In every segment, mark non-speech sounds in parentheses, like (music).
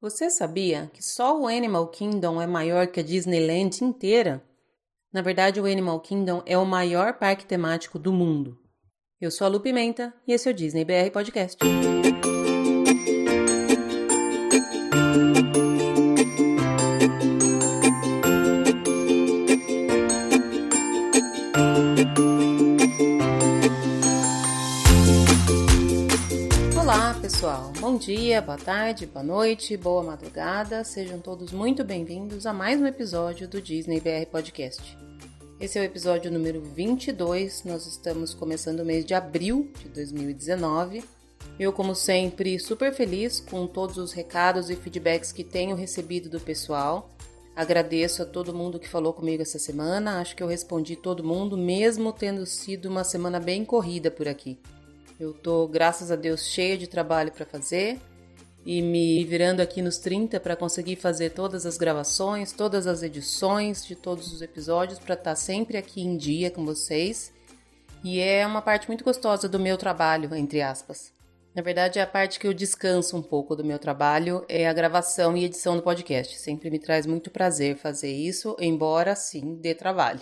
Você sabia que só o Animal Kingdom é maior que a Disneyland inteira? Na verdade, o Animal Kingdom é o maior parque temático do mundo. Eu sou a Lu Pimenta e esse é o Disney BR Podcast. pessoal, bom dia, boa tarde, boa noite, boa madrugada, sejam todos muito bem-vindos a mais um episódio do Disney BR Podcast. Esse é o episódio número 22, nós estamos começando o mês de abril de 2019. Eu, como sempre, super feliz com todos os recados e feedbacks que tenho recebido do pessoal. Agradeço a todo mundo que falou comigo essa semana, acho que eu respondi todo mundo, mesmo tendo sido uma semana bem corrida por aqui. Eu tô, graças a Deus, cheia de trabalho para fazer e me virando aqui nos 30 para conseguir fazer todas as gravações, todas as edições de todos os episódios para estar tá sempre aqui em dia com vocês. E é uma parte muito gostosa do meu trabalho, entre aspas. Na verdade, é a parte que eu descanso um pouco do meu trabalho é a gravação e edição do podcast. Sempre me traz muito prazer fazer isso, embora sim dê trabalho.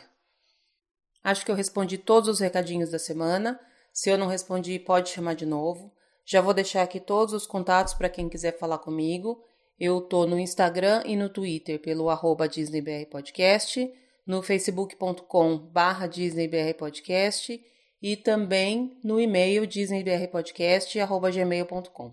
Acho que eu respondi todos os recadinhos da semana. Se eu não respondi, pode chamar de novo. Já vou deixar aqui todos os contatos para quem quiser falar comigo. Eu tô no Instagram e no Twitter pelo arroba DisneyBRPodcast, no facebook.com barra DisneyBRPodcast e também no e-mail disneybrpodcast.gmail.com.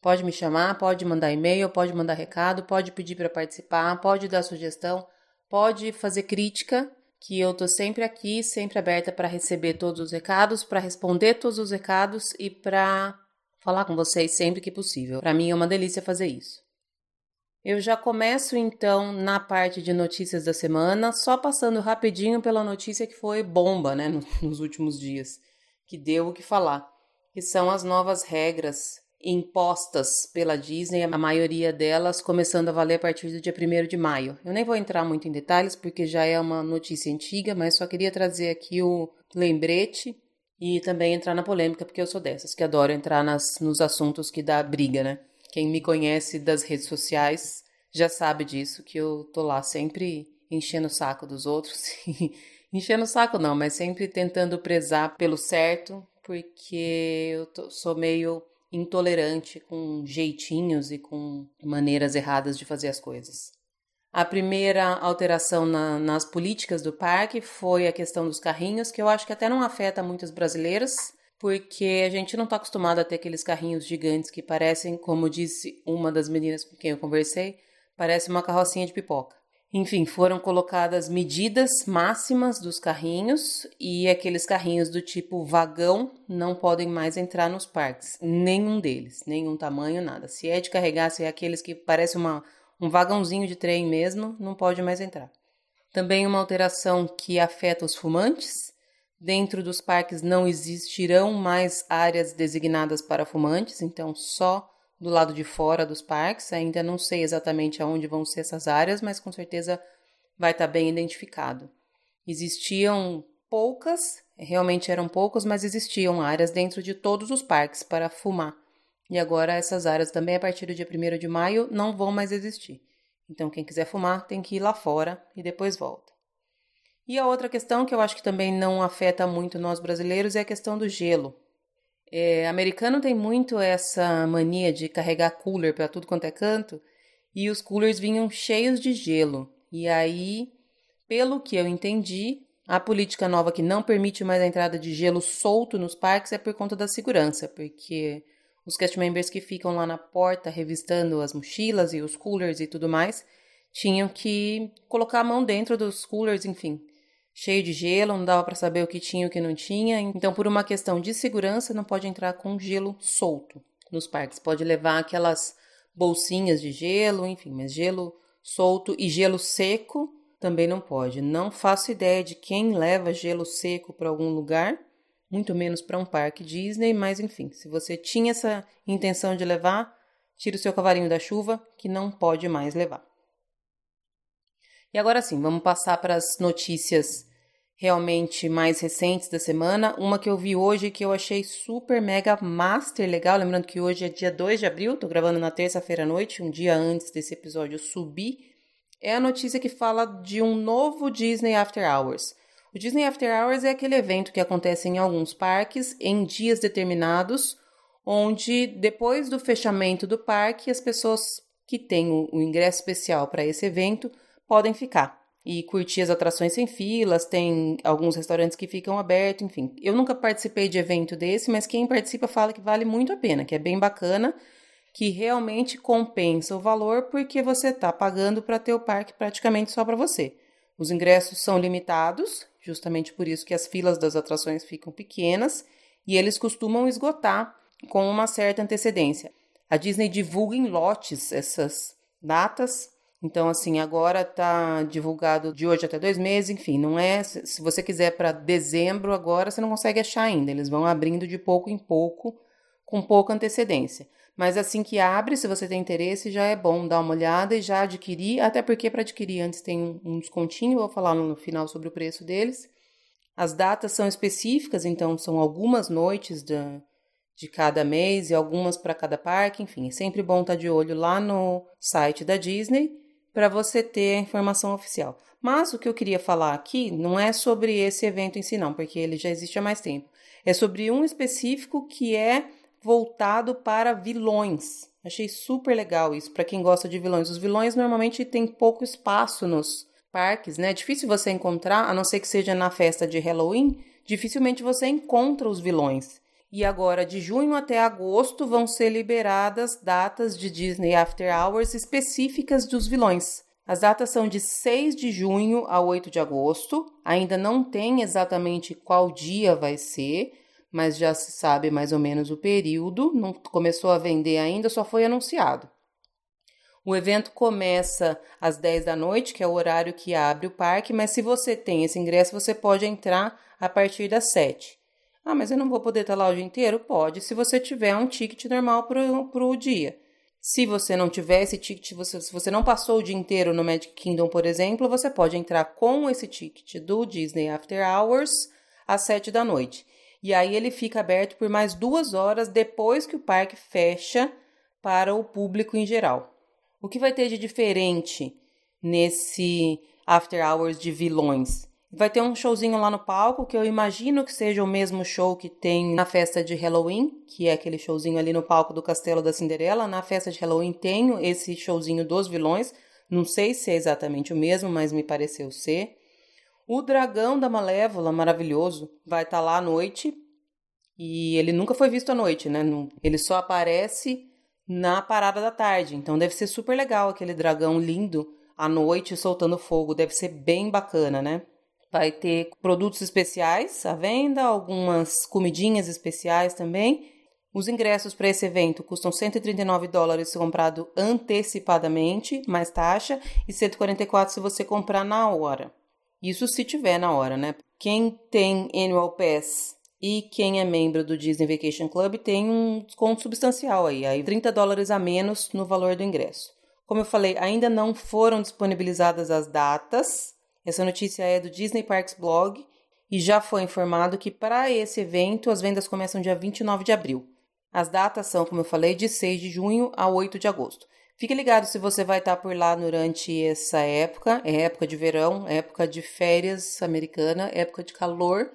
Pode me chamar, pode mandar e-mail, pode mandar recado, pode pedir para participar, pode dar sugestão, pode fazer crítica que eu tô sempre aqui, sempre aberta para receber todos os recados, para responder todos os recados e para falar com vocês sempre que possível. Para mim é uma delícia fazer isso. Eu já começo então na parte de notícias da semana, só passando rapidinho pela notícia que foi bomba, né, (laughs) nos últimos dias, que deu o que falar, que são as novas regras impostas pela Disney, a maioria delas começando a valer a partir do dia 1 de maio. Eu nem vou entrar muito em detalhes porque já é uma notícia antiga, mas só queria trazer aqui o lembrete e também entrar na polêmica, porque eu sou dessas, que adoro entrar nas, nos assuntos que dá briga, né? Quem me conhece das redes sociais já sabe disso, que eu tô lá sempre enchendo o saco dos outros. (laughs) enchendo o saco não, mas sempre tentando prezar pelo certo, porque eu tô, sou meio intolerante com jeitinhos e com maneiras erradas de fazer as coisas. A primeira alteração na, nas políticas do parque foi a questão dos carrinhos, que eu acho que até não afeta muitas brasileiras, porque a gente não está acostumado a ter aqueles carrinhos gigantes que parecem, como disse uma das meninas com quem eu conversei, parece uma carrocinha de pipoca. Enfim, foram colocadas medidas máximas dos carrinhos e aqueles carrinhos do tipo vagão não podem mais entrar nos parques. Nenhum deles, nenhum tamanho, nada. Se é de carregar, se é aqueles que parece uma, um vagãozinho de trem mesmo, não pode mais entrar. Também uma alteração que afeta os fumantes. Dentro dos parques não existirão mais áreas designadas para fumantes, então só do lado de fora dos parques. Ainda não sei exatamente aonde vão ser essas áreas, mas com certeza vai estar bem identificado. Existiam poucas, realmente eram poucas, mas existiam áreas dentro de todos os parques para fumar. E agora essas áreas também a partir do dia 1 de maio não vão mais existir. Então quem quiser fumar tem que ir lá fora e depois volta. E a outra questão que eu acho que também não afeta muito nós brasileiros é a questão do gelo. É, americano tem muito essa mania de carregar cooler para tudo quanto é canto, e os coolers vinham cheios de gelo. E aí, pelo que eu entendi, a política nova que não permite mais a entrada de gelo solto nos parques é por conta da segurança, porque os cast members que ficam lá na porta revistando as mochilas e os coolers e tudo mais tinham que colocar a mão dentro dos coolers, enfim, cheio de gelo, não dava para saber o que tinha e o que não tinha. Então, por uma questão de segurança, não pode entrar com gelo solto nos parques. Pode levar aquelas bolsinhas de gelo, enfim, mas gelo solto e gelo seco também não pode. Não faço ideia de quem leva gelo seco para algum lugar, muito menos para um parque Disney, mas enfim, se você tinha essa intenção de levar, tira o seu cavalinho da chuva, que não pode mais levar. E agora sim, vamos passar para as notícias realmente mais recentes da semana. Uma que eu vi hoje que eu achei super mega master legal. Lembrando que hoje é dia 2 de abril, tô gravando na terça-feira à noite, um dia antes desse episódio subir. É a notícia que fala de um novo Disney After Hours. O Disney After Hours é aquele evento que acontece em alguns parques em dias determinados, onde depois do fechamento do parque, as pessoas que têm o ingresso especial para esse evento podem ficar e curtir as atrações sem filas. Tem alguns restaurantes que ficam abertos, enfim. Eu nunca participei de evento desse, mas quem participa fala que vale muito a pena, que é bem bacana, que realmente compensa o valor porque você está pagando para ter o parque praticamente só para você. Os ingressos são limitados, justamente por isso que as filas das atrações ficam pequenas e eles costumam esgotar com uma certa antecedência. A Disney divulga em lotes essas datas, então assim, agora está divulgado de hoje até dois meses, enfim, não é. Se você quiser para dezembro agora, você não consegue achar ainda. Eles vão abrindo de pouco em pouco, com pouca antecedência. Mas assim que abre, se você tem interesse, já é bom dar uma olhada e já adquirir, até porque para adquirir antes tem um descontinho, vou falar no final sobre o preço deles. As datas são específicas, então são algumas noites de, de cada mês e algumas para cada parque, enfim, é sempre bom estar tá de olho lá no site da Disney para você ter a informação oficial. Mas o que eu queria falar aqui não é sobre esse evento em si, não, porque ele já existe há mais tempo. É sobre um específico que é voltado para vilões. Achei super legal isso para quem gosta de vilões. Os vilões normalmente têm pouco espaço nos parques, né? É difícil você encontrar, a não ser que seja na festa de Halloween, dificilmente você encontra os vilões. E agora, de junho até agosto, vão ser liberadas datas de Disney After Hours específicas dos vilões. As datas são de 6 de junho a 8 de agosto. Ainda não tem exatamente qual dia vai ser, mas já se sabe mais ou menos o período, não começou a vender ainda, só foi anunciado. O evento começa às 10 da noite, que é o horário que abre o parque, mas se você tem esse ingresso, você pode entrar a partir das 7. Ah, mas eu não vou poder estar lá o dia inteiro? Pode, se você tiver um ticket normal para o dia. Se você não tiver esse ticket, você, se você não passou o dia inteiro no Magic Kingdom, por exemplo, você pode entrar com esse ticket do Disney After Hours às 7 da noite. E aí ele fica aberto por mais duas horas depois que o parque fecha para o público em geral. O que vai ter de diferente nesse After Hours de vilões? Vai ter um showzinho lá no palco que eu imagino que seja o mesmo show que tem na festa de Halloween, que é aquele showzinho ali no palco do Castelo da Cinderela. Na festa de Halloween tem esse showzinho dos vilões. Não sei se é exatamente o mesmo, mas me pareceu ser. O dragão da Malévola, maravilhoso, vai estar tá lá à noite. E ele nunca foi visto à noite, né? Ele só aparece na parada da tarde. Então deve ser super legal aquele dragão lindo à noite soltando fogo. Deve ser bem bacana, né? Vai ter produtos especiais à venda, algumas comidinhas especiais também. Os ingressos para esse evento custam 139 dólares se comprado antecipadamente, mais taxa, e 144 se você comprar na hora. Isso se tiver na hora, né? Quem tem Annual Pass e quem é membro do Disney Vacation Club tem um desconto substancial aí, aí 30 dólares a menos no valor do ingresso. Como eu falei, ainda não foram disponibilizadas as datas. Essa notícia é do Disney Parks Blog e já foi informado que para esse evento as vendas começam dia 29 de abril. As datas são, como eu falei, de 6 de junho a 8 de agosto. Fique ligado se você vai estar por lá durante essa época, é época de verão, época de férias americana, época de calor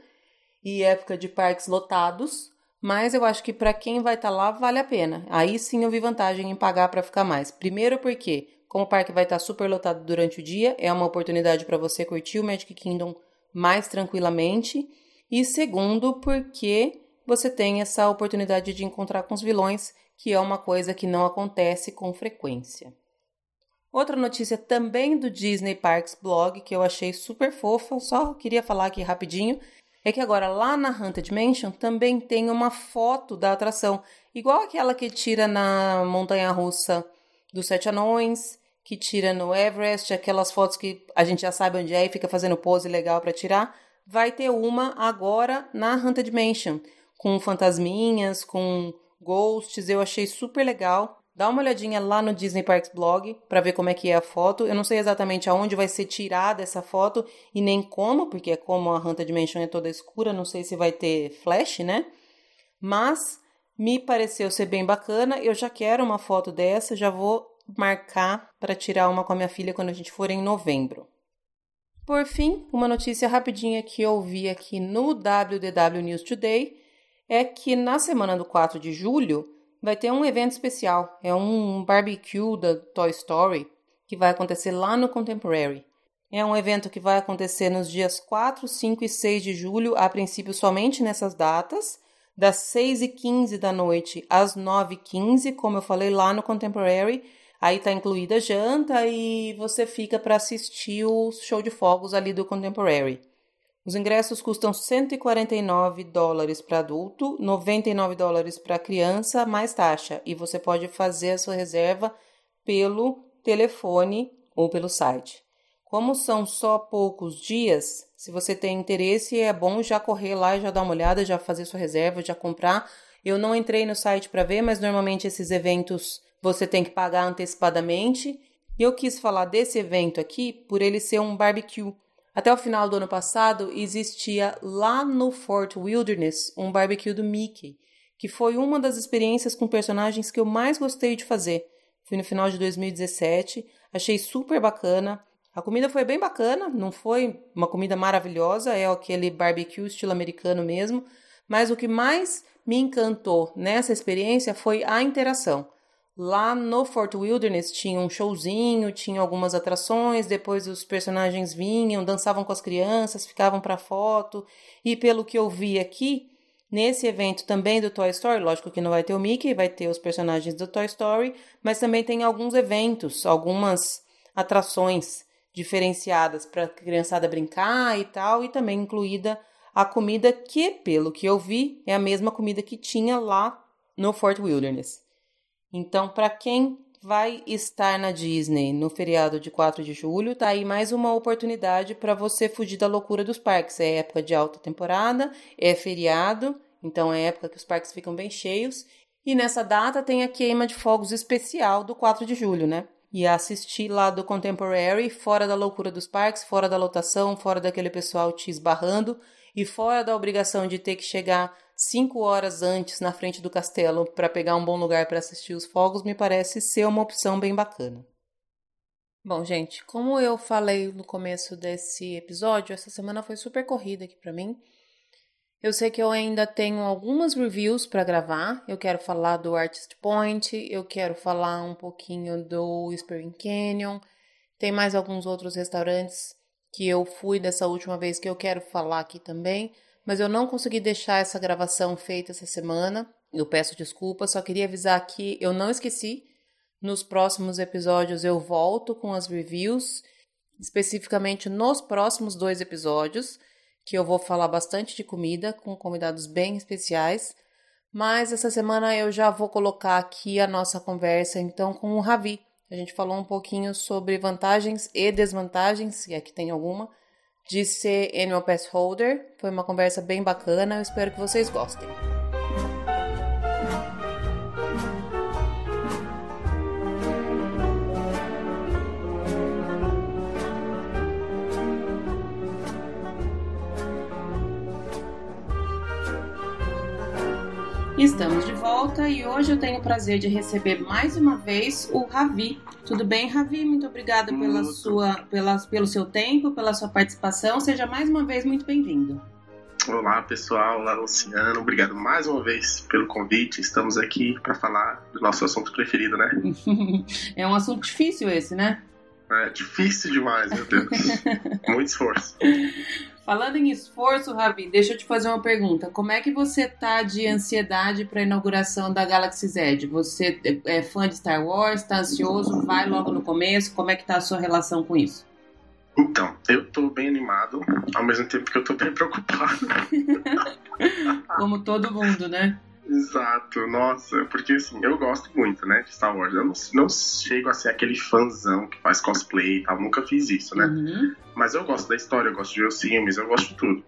e época de parques lotados. Mas eu acho que para quem vai estar lá vale a pena. Aí sim eu vi vantagem em pagar para ficar mais. Primeiro porque, como o parque vai estar super lotado durante o dia, é uma oportunidade para você curtir o Magic Kingdom mais tranquilamente. E segundo, porque você tem essa oportunidade de encontrar com os vilões que é uma coisa que não acontece com frequência. Outra notícia também do Disney Parks blog que eu achei super fofa, só queria falar aqui rapidinho, é que agora lá na Haunted Mansion também tem uma foto da atração, igual aquela que tira na montanha russa dos Sete Anões, que tira no Everest, aquelas fotos que a gente já sabe onde é e fica fazendo pose legal para tirar. Vai ter uma agora na Haunted Mansion, com fantasminhas, com Ghosts, eu achei super legal. dá uma olhadinha lá no Disney Parks blog para ver como é que é a foto. Eu não sei exatamente aonde vai ser tirada essa foto e nem como, porque é como a Haunted Mansion é toda escura, não sei se vai ter flash, né? Mas me pareceu ser bem bacana. Eu já quero uma foto dessa, já vou marcar para tirar uma com a minha filha quando a gente for em novembro. Por fim, uma notícia rapidinha que eu vi aqui no WDW News Today é que na semana do 4 de julho vai ter um evento especial. É um barbecue da Toy Story que vai acontecer lá no Contemporary. É um evento que vai acontecer nos dias 4, 5 e 6 de julho, a princípio somente nessas datas, das 6 e 15 da noite às 9 e 15, como eu falei lá no Contemporary, Aí tá incluída a janta e você fica para assistir o show de fogos ali do Contemporary. Os ingressos custam 149 dólares para adulto, 99 dólares para criança, mais taxa. E você pode fazer a sua reserva pelo telefone ou pelo site. Como são só poucos dias, se você tem interesse, é bom já correr lá e já dar uma olhada, já fazer sua reserva, já comprar. Eu não entrei no site para ver, mas normalmente esses eventos você tem que pagar antecipadamente. E eu quis falar desse evento aqui por ele ser um barbecue. Até o final do ano passado existia lá no Fort Wilderness um barbecue do Mickey, que foi uma das experiências com personagens que eu mais gostei de fazer. Fui no final de 2017, achei super bacana. A comida foi bem bacana, não foi uma comida maravilhosa, é aquele barbecue estilo americano mesmo, mas o que mais me encantou nessa experiência foi a interação. Lá no Fort Wilderness tinha um showzinho, tinha algumas atrações, depois os personagens vinham, dançavam com as crianças, ficavam para foto. E pelo que eu vi aqui, nesse evento também do Toy Story, lógico que não vai ter o Mickey, vai ter os personagens do Toy Story, mas também tem alguns eventos, algumas atrações diferenciadas para a criançada brincar e tal, e também incluída a comida que, pelo que eu vi, é a mesma comida que tinha lá no Fort Wilderness. Então, para quem vai estar na Disney no feriado de 4 de julho, tá aí mais uma oportunidade para você fugir da loucura dos parques. É época de alta temporada, é feriado, então é época que os parques ficam bem cheios. E nessa data tem a queima de fogos especial do 4 de julho, né? E assistir lá do Contemporary, fora da loucura dos parques, fora da lotação, fora daquele pessoal te esbarrando e fora da obrigação de ter que chegar cinco horas antes na frente do castelo para pegar um bom lugar para assistir os fogos me parece ser uma opção bem bacana. Bom, gente, como eu falei no começo desse episódio, essa semana foi super corrida aqui para mim. Eu sei que eu ainda tenho algumas reviews para gravar. Eu quero falar do Artist Point, eu quero falar um pouquinho do Spring Canyon. Tem mais alguns outros restaurantes que eu fui dessa última vez que eu quero falar aqui também mas eu não consegui deixar essa gravação feita essa semana. Eu peço desculpas, só queria avisar que eu não esqueci. Nos próximos episódios eu volto com as reviews, especificamente nos próximos dois episódios, que eu vou falar bastante de comida com convidados bem especiais. Mas essa semana eu já vou colocar aqui a nossa conversa então com o Ravi. A gente falou um pouquinho sobre vantagens e desvantagens, se é que tem alguma, de ser Annual Pass Holder. Foi uma conversa bem bacana, eu espero que vocês gostem. Estamos de volta e hoje eu tenho o prazer de receber mais uma vez o Ravi. Tudo bem, Ravi? Muito obrigada pela sua, pela, pelo seu tempo, pela sua participação. Seja mais uma vez muito bem-vindo. Olá, pessoal. Olá, Luciano. Obrigado mais uma vez pelo convite. Estamos aqui para falar do nosso assunto preferido, né? (laughs) é um assunto difícil esse, né? É difícil demais, meu Deus. (laughs) Muito esforço. Falando em esforço, Rabi, deixa eu te fazer uma pergunta. Como é que você tá de ansiedade para a inauguração da Galaxy Z? Você é fã de Star Wars? Está ansioso? Vai logo no começo? Como é que tá a sua relação com isso? Então, eu tô bem animado, ao mesmo tempo que eu tô bem preocupado. (laughs) Como todo mundo, né? Exato, nossa, porque assim, eu gosto muito, né, de Star Wars. Eu não, não chego a ser aquele fãzão que faz cosplay e tal, nunca fiz isso, né? Uhum. Mas eu gosto da história, eu gosto de ver os filmes, eu gosto de tudo.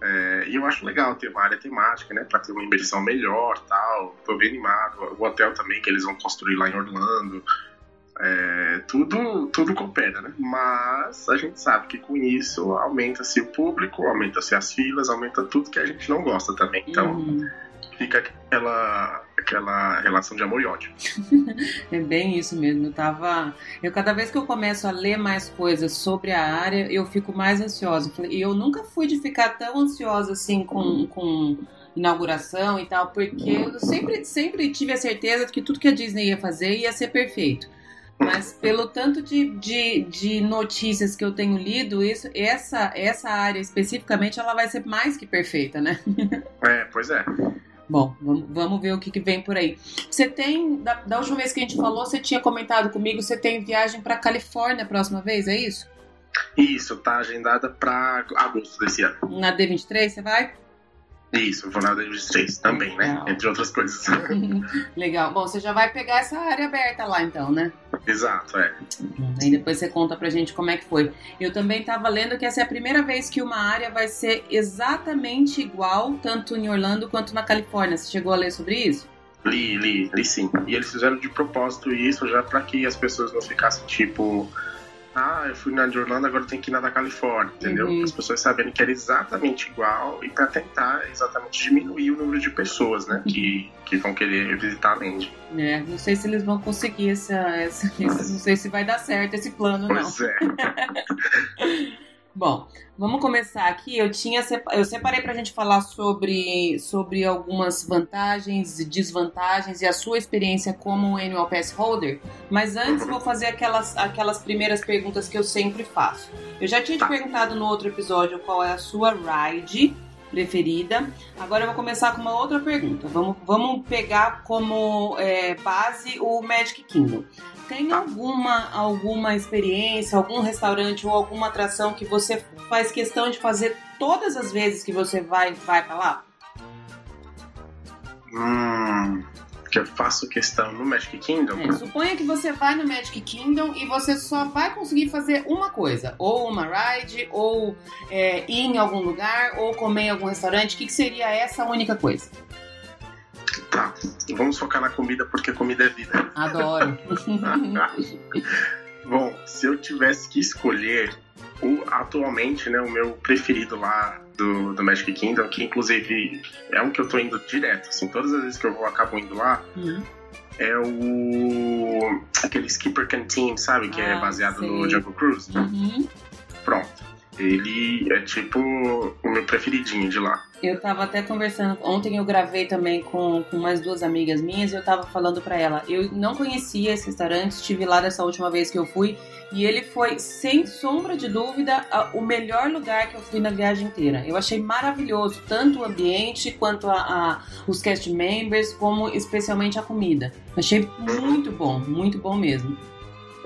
É, e eu acho legal ter uma área temática, né? Pra ter uma imersão melhor tal. Tô bem animado. O hotel também que eles vão construir lá em Orlando. É, tudo, tudo coopera, né? Mas a gente sabe que com isso aumenta-se o público, aumenta-se as filas, aumenta tudo que a gente não gosta também. Então uhum. Fica aquela, aquela relação de amor e ódio. (laughs) é bem isso mesmo. Eu tava. Eu, cada vez que eu começo a ler mais coisas sobre a área, eu fico mais ansiosa. E eu nunca fui de ficar tão ansiosa assim com. com inauguração e tal, porque eu sempre, sempre tive a certeza de que tudo que a Disney ia fazer ia ser perfeito. Mas pelo tanto de, de, de, notícias que eu tenho lido, isso, essa, essa área especificamente, ela vai ser mais que perfeita, né? (laughs) É, pois é. Bom, vamos ver o que, que vem por aí. Você tem, da, da, última vez que a gente falou, você tinha comentado comigo, você tem viagem para Califórnia a próxima vez, é isso? Isso, tá agendada para agosto desse ano. Na D23 você vai? Isso, vou na D23 também, né? Legal. Entre outras coisas. (laughs) Legal. Bom, você já vai pegar essa área aberta lá então, né? Exato, é. Aí depois você conta pra gente como é que foi. Eu também tava lendo que essa é a primeira vez que uma área vai ser exatamente igual, tanto em Orlando quanto na Califórnia. Você chegou a ler sobre isso? Li, li, li sim. E eles fizeram de propósito isso já para que as pessoas não ficassem tipo ah, eu fui na de Orlando, agora tem que ir na da Califórnia, entendeu? Uhum. As pessoas sabendo que era exatamente igual e para tentar exatamente diminuir o número de pessoas, né, que, que vão querer visitar a Land. É, não sei se eles vão conseguir essa, essa, (laughs) não sei se vai dar certo esse plano, pois não. Pois é. (laughs) Bom, vamos começar aqui. Eu tinha eu separei para a gente falar sobre, sobre algumas vantagens e desvantagens e a sua experiência como annual pass holder. Mas antes vou fazer aquelas, aquelas primeiras perguntas que eu sempre faço. Eu já tinha te perguntado no outro episódio qual é a sua ride preferida. Agora eu vou começar com uma outra pergunta. Vamos, vamos pegar como é, base o Magic Kingdom. Tem alguma, alguma experiência, algum restaurante ou alguma atração que você faz questão de fazer todas as vezes que você vai, vai para lá? Hum, que eu faço questão no Magic Kingdom? É, suponha que você vai no Magic Kingdom e você só vai conseguir fazer uma coisa. Ou uma ride, ou é, ir em algum lugar, ou comer em algum restaurante. O que, que seria essa única coisa? Tá, vamos focar na comida porque comida é vida. Adoro. (laughs) Bom, se eu tivesse que escolher o, atualmente, né, o meu preferido lá do, do Magic Kingdom, que inclusive é um que eu tô indo direto, assim, todas as vezes que eu vou acabo indo lá, uhum. é o aquele Skipper Canteen, sabe, que é ah, é baseado sei. no Jungle Cruise. Uhum. Pronto. Ele é tipo o meu preferidinho de lá. Eu tava até conversando, ontem eu gravei também com, com mais duas amigas minhas e eu tava falando para ela, eu não conhecia esse restaurante, estive lá dessa última vez que eu fui e ele foi, sem sombra de dúvida, o melhor lugar que eu fui na viagem inteira. Eu achei maravilhoso, tanto o ambiente quanto a, a, os cast members, como especialmente a comida. Achei muito bom, muito bom mesmo.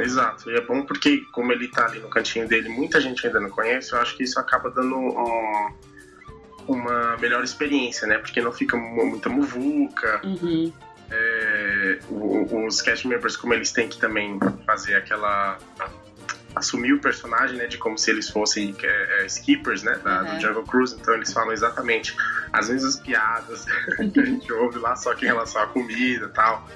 Exato, e é bom porque, como ele tá ali no cantinho dele, muita gente ainda não conhece, eu acho que isso acaba dando um, uma melhor experiência, né? Porque não fica muita muvuca. Uhum. É, os cast members, como eles têm que também fazer aquela. assumir o personagem, né? De como se eles fossem é, é, skippers, né? Da, uhum. Do Jungle Cruise, então eles falam exatamente as mesmas piadas (laughs) que a gente ouve lá, só que em relação à comida e tal.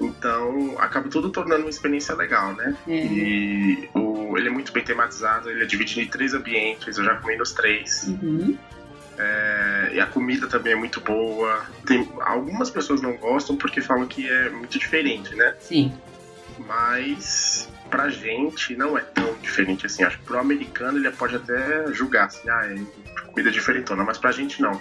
Então, acaba tudo tornando uma experiência legal, né? É. E o, ele é muito bem tematizado, ele é dividido em três ambientes, eu já comi nos três. Uhum. É, e a comida também é muito boa. Tem, algumas pessoas não gostam porque falam que é muito diferente, né? Sim. Mas pra gente não é tão diferente assim. Acho que pro americano ele pode até julgar assim, ah, é comida diferentona, mas pra gente não.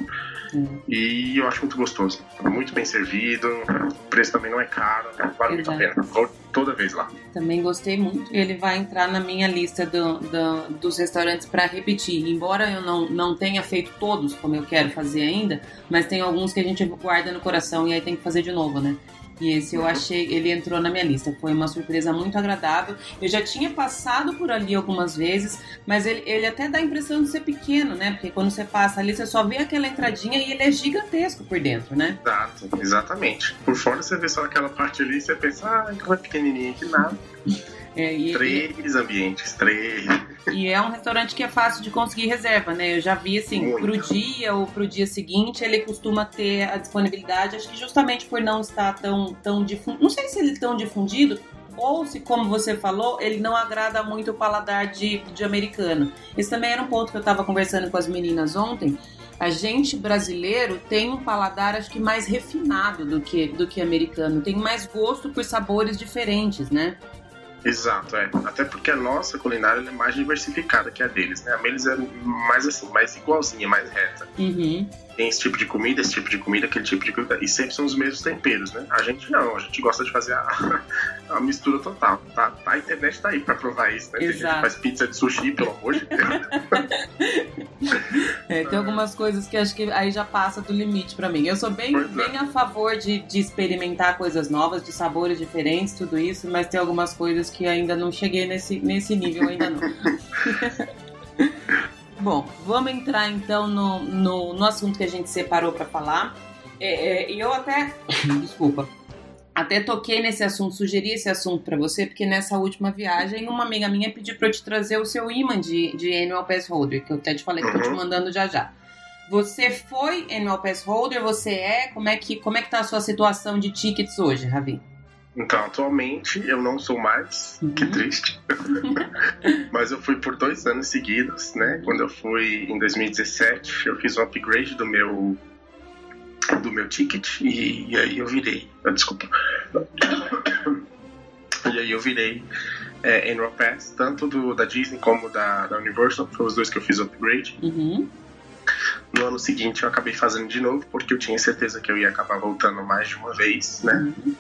Hum. E eu acho muito gostoso. Muito bem servido, o preço também não é caro, vale muito a pena. Vou toda vez lá. Também gostei muito. Ele vai entrar na minha lista do, do, dos restaurantes para repetir. Embora eu não, não tenha feito todos como eu quero fazer ainda, mas tem alguns que a gente guarda no coração e aí tem que fazer de novo, né? E esse eu achei, ele entrou na minha lista. Foi uma surpresa muito agradável. Eu já tinha passado por ali algumas vezes, mas ele, ele até dá a impressão de ser pequeno, né? Porque quando você passa ali, você só vê aquela entradinha e ele é gigantesco por dentro, né? Exato, exatamente. Por fora você vê só aquela parte ali e você pensa, ah, como é pequenininho, que nada. É, e, três e... ambientes, três. E é um restaurante que é fácil de conseguir reserva, né? Eu já vi assim, Muito. pro dia ou pro dia seguinte, ele costuma ter a disponibilidade, acho que justamente por não estar tão, tão difundido. Não sei se ele é tão difundido, ou se, como você falou, ele não agrada muito o paladar de, de americano. Esse também era um ponto que eu estava conversando com as meninas ontem. A gente brasileiro tem um paladar, acho que mais refinado do que, do que americano. Tem mais gosto por sabores diferentes, né? Exato, é. Até porque a nossa culinária é mais diversificada que a deles, né? A deles é mais assim, mais igualzinha, mais reta. Uhum. Tem esse tipo de comida, esse tipo de comida, aquele tipo de comida. E sempre são os mesmos temperos, né? A gente não, a gente gosta de fazer a, (laughs) a mistura total. Tá, tá, a internet tá aí pra provar isso, né? Exato. Tem gente que faz pizza de sushi, pelo amor de Deus. (laughs) é, tem algumas coisas que acho que aí já passa do limite pra mim. Eu sou bem, é. bem a favor de, de experimentar coisas novas, de sabores diferentes, tudo isso, mas tem algumas coisas que ainda não cheguei nesse, nesse nível, ainda não. (laughs) Bom, vamos entrar então no, no, no assunto que a gente separou para falar. É, é, eu até. (coughs) Desculpa. Até toquei nesse assunto, sugeri esse assunto para você, porque nessa última viagem, uma amiga minha pediu para eu te trazer o seu imã de, de Annual Pass Holder, que eu até te falei que uhum. tô te uhum. mandando já já. Você foi Annual Pass Holder? Você é? Como é que, como é que tá a sua situação de tickets hoje, Ravi? Então, atualmente eu não sou mais, uhum. que triste. (laughs) Mas eu fui por dois anos seguidos, né? Quando eu fui em 2017, eu fiz um upgrade do meu do meu ticket e, e aí eu virei. Ah, desculpa. E aí eu virei é, Annual Pass, tanto do, da Disney como da, da Universal, foram os dois que eu fiz o upgrade. Uhum. No ano seguinte eu acabei fazendo de novo, porque eu tinha certeza que eu ia acabar voltando mais de uma vez, né? Uhum.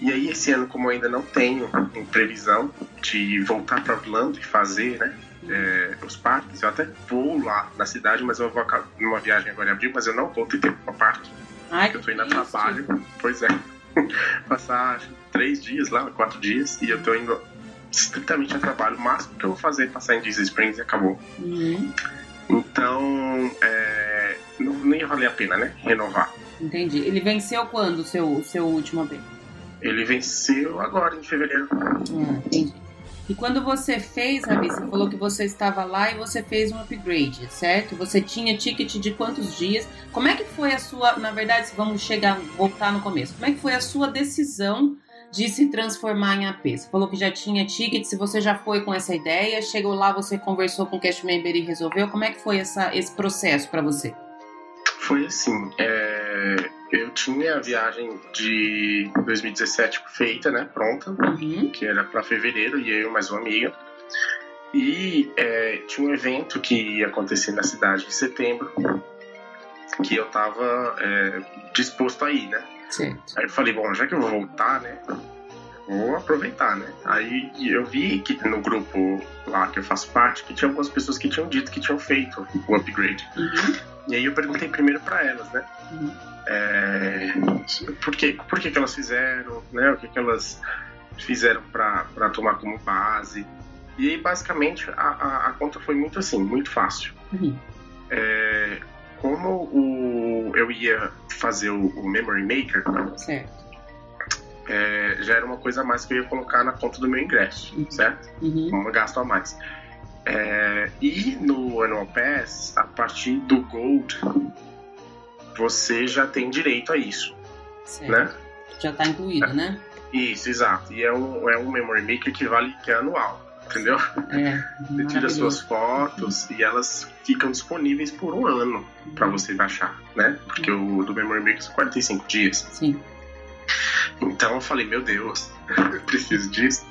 E aí, esse ano, como eu ainda não tenho em previsão de voltar para Orlando e fazer, né? É, os parques, eu até vou lá na cidade, mas eu vou numa viagem agora em abril, mas eu não vou ter tempo para parque. Ai, porque eu tô indo a trabalho. Pois é. (laughs) Passar três dias lá, quatro dias, e eu tô indo estritamente a trabalho. O máximo que eu vou fazer é passar em Disney Springs e acabou. Uhum. Então, é, não, ia valer a pena, né? Renovar. Entendi. Ele venceu quando o seu, o seu último vez? Ele venceu agora, em fevereiro. Entendi. E quando você fez, Rabi, você falou que você estava lá e você fez um upgrade, certo? Você tinha ticket de quantos dias? Como é que foi a sua, na verdade, vamos chegar, voltar no começo. Como é que foi a sua decisão de se transformar em AP? Você falou que já tinha ticket, se você já foi com essa ideia, chegou lá, você conversou com o cast member e resolveu. Como é que foi essa, esse processo para você? Foi assim, é eu tinha a viagem de 2017 feita, né, pronta, uhum. que era para fevereiro, e eu mais uma amiga. E é, tinha um evento que ia acontecer na cidade em setembro, que eu tava é, disposto a ir, né? Certo. Aí eu falei, bom, já que eu vou voltar, né, vou aproveitar, né? Aí eu vi que no grupo lá que eu faço parte, que tinha algumas pessoas que tinham dito que tinham feito o upgrade. Uhum. E aí eu perguntei primeiro para elas, né? É, por, que, por que, que elas fizeram, né? O que, que elas fizeram para tomar como base. E aí, basicamente, a, a, a conta foi muito assim, muito fácil. Uhum. É, como o, eu ia fazer o, o Memory Maker. É, já era uma coisa a mais que eu ia colocar na conta do meu ingresso, uhum. certo? Uhum. Um gasto a mais. É, e no Annual Pass, a partir do Gold, você já tem direito a isso. Certo. Né? Já está incluído, é. né? Isso, exato. E é um, é um Memory Maker que vale que é anual, entendeu? É, (laughs) você tira suas fotos e elas ficam disponíveis por um ano uhum. para você baixar, né? Porque uhum. o do Memory Maker são 45 dias. Sim. Então eu falei, meu Deus, (laughs) eu preciso disso.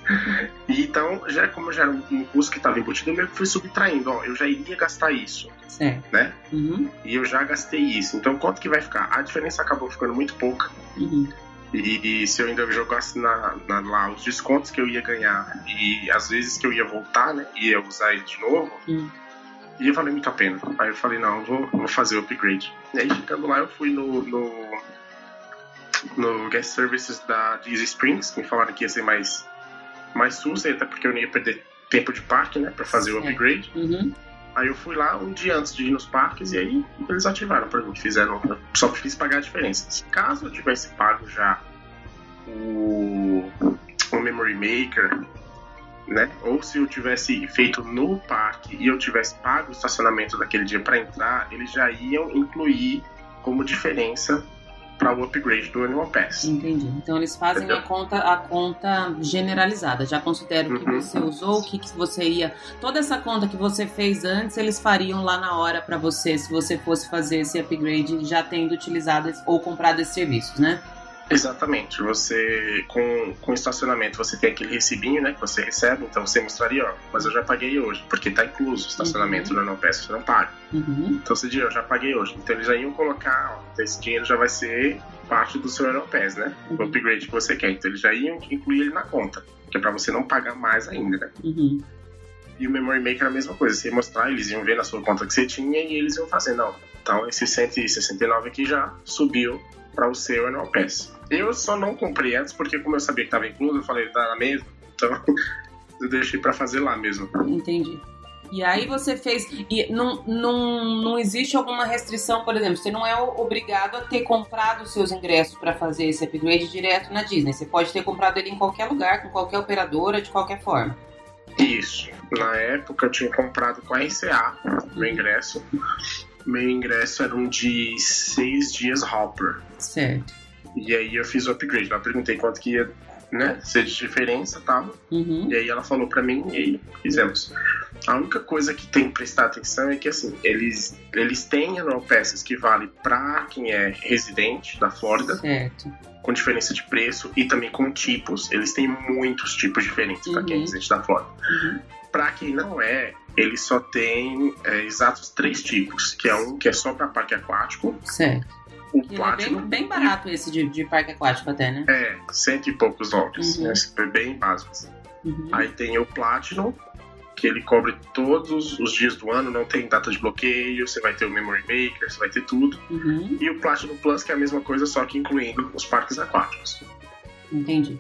E então, já como já era um custo que estava embutido, eu meio que fui subtraindo. Ó, eu já iria gastar isso. Certo. Né? Uhum. E eu já gastei isso. Então, quanto que vai ficar? A diferença acabou ficando muito pouca. Uhum. E, e, se eu ainda jogasse na, na, lá os descontos que eu ia ganhar e as vezes que eu ia voltar, né? E ia usar ele de novo, uhum. ia valer muito a pena. Aí eu falei, não, vou, vou fazer o upgrade. E aí, chegando lá, eu fui no, no no guest services da Disney Springs, que me falaram que ia ser mais, mais sussa, até porque eu não ia perder tempo de parque, né, pra fazer o upgrade. Uhum. Aí eu fui lá um dia antes de ir nos parques e aí eles ativaram pra mim, fizeram, só fiz pagar a diferença. Caso eu tivesse pago já o, o Memory Maker né? Ou se eu tivesse feito no parque e eu tivesse pago o estacionamento daquele dia para entrar, eles já iam incluir como diferença para o upgrade do Annual Pass. Entendi. Então eles fazem Entendeu? a conta, a conta generalizada. Já consideram o que uhum. você usou, o que, que você ia. Toda essa conta que você fez antes, eles fariam lá na hora para você, se você fosse fazer esse upgrade já tendo utilizado ou comprado esses serviços, né? Exatamente. Você, com, com estacionamento, você tem aquele recibinho, né, que você recebe, então você mostraria, ó, mas eu já paguei hoje, porque tá incluso o estacionamento uhum. no NoPass, você não paga. Uhum. Então você diz, eu já paguei hoje. Então eles já iam colocar, ó, esse dinheiro já vai ser parte do seu NoPass, né, uhum. o upgrade que você quer. Então eles já iam incluir ele na conta, que é pra você não pagar mais ainda, né. Uhum. E o Memory Maker é a mesma coisa, você ia mostrar, eles iam ver na sua conta que você tinha e eles iam fazer, não, então esse 169 aqui já subiu para o seu Annual Pass. Eu só não comprei antes porque, como eu sabia que estava incluso, eu falei, tá na mesma, então (laughs) eu deixei para fazer lá mesmo. Entendi. E aí você fez. E não, não, não existe alguma restrição, por exemplo, você não é obrigado a ter comprado os seus ingressos para fazer esse upgrade direto na Disney. Você pode ter comprado ele em qualquer lugar, com qualquer operadora, de qualquer forma. Isso. Na época eu tinha comprado com a RCA meu ingresso. Meu ingresso era um de seis dias Hopper. Certo. E aí eu fiz o upgrade. Eu perguntei quanto que ia né, ser de diferença e tal. Uhum. E aí ela falou pra mim e aí fizemos. A única coisa que tem que prestar atenção é que assim, eles, eles têm anual peças que vale pra quem é residente da Flórida. Certo. Com diferença de preço e também com tipos. Eles têm muitos tipos diferentes uhum. pra quem é uhum. residente da Flórida. Uhum. Pra quem não é, ele só tem é, exatos três tipos, que é um que é só para parque aquático. Certo o Platinum. É bem, bem barato esse de, de, parque aquático até, né? É, cento e poucos dólares. Uhum. É bem básico. Uhum. Aí tem o Platinum, que ele cobre todos os dias do ano, não tem data de bloqueio, você vai ter o Memory Maker, você vai ter tudo. Uhum. E o Platinum Plus, que é a mesma coisa, só que incluindo os parques aquáticos. Entendi.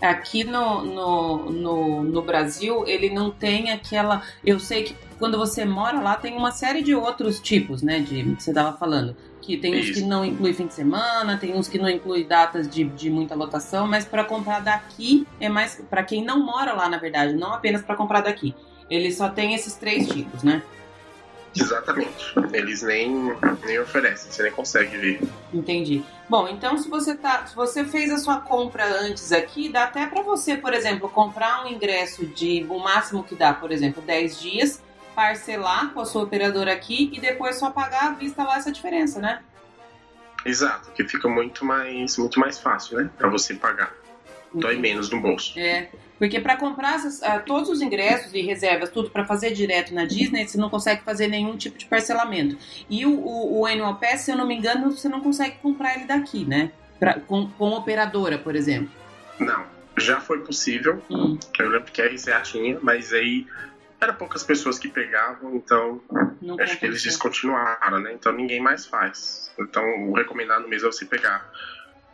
Aqui no, no, no, no, Brasil, ele não tem aquela. Eu sei que quando você mora lá, tem uma série de outros tipos, né? De que você estava falando. Que tem uns que não inclui fim de semana, tem uns que não inclui datas de, de muita lotação, mas para comprar daqui é mais. para quem não mora lá, na verdade, não apenas para comprar daqui. Ele só tem esses três tipos, né? Exatamente. Eles nem, nem oferecem, você nem consegue ver. Entendi. Bom, então se você tá, se você fez a sua compra antes aqui, dá até para você, por exemplo, comprar um ingresso de o máximo que dá, por exemplo, 10 dias, parcelar com a sua operadora aqui e depois só pagar à vista lá essa diferença, né? Exato, que fica muito mais muito mais fácil, né, para você pagar. Dói menos no bolso. É. Porque para comprar essas, uh, todos os ingressos e reservas, tudo para fazer direto na Disney, você não consegue fazer nenhum tipo de parcelamento. E o, o, o Annual Pass, se eu não me engano, você não consegue comprar ele daqui, né? Pra, com, com operadora, por exemplo. Não, já foi possível. Hum. Eu lembro que a RCA tinha, mas aí eram poucas pessoas que pegavam, então não acho que eles descontinuaram, né? Então ninguém mais faz. Então o recomendado mesmo é você pegar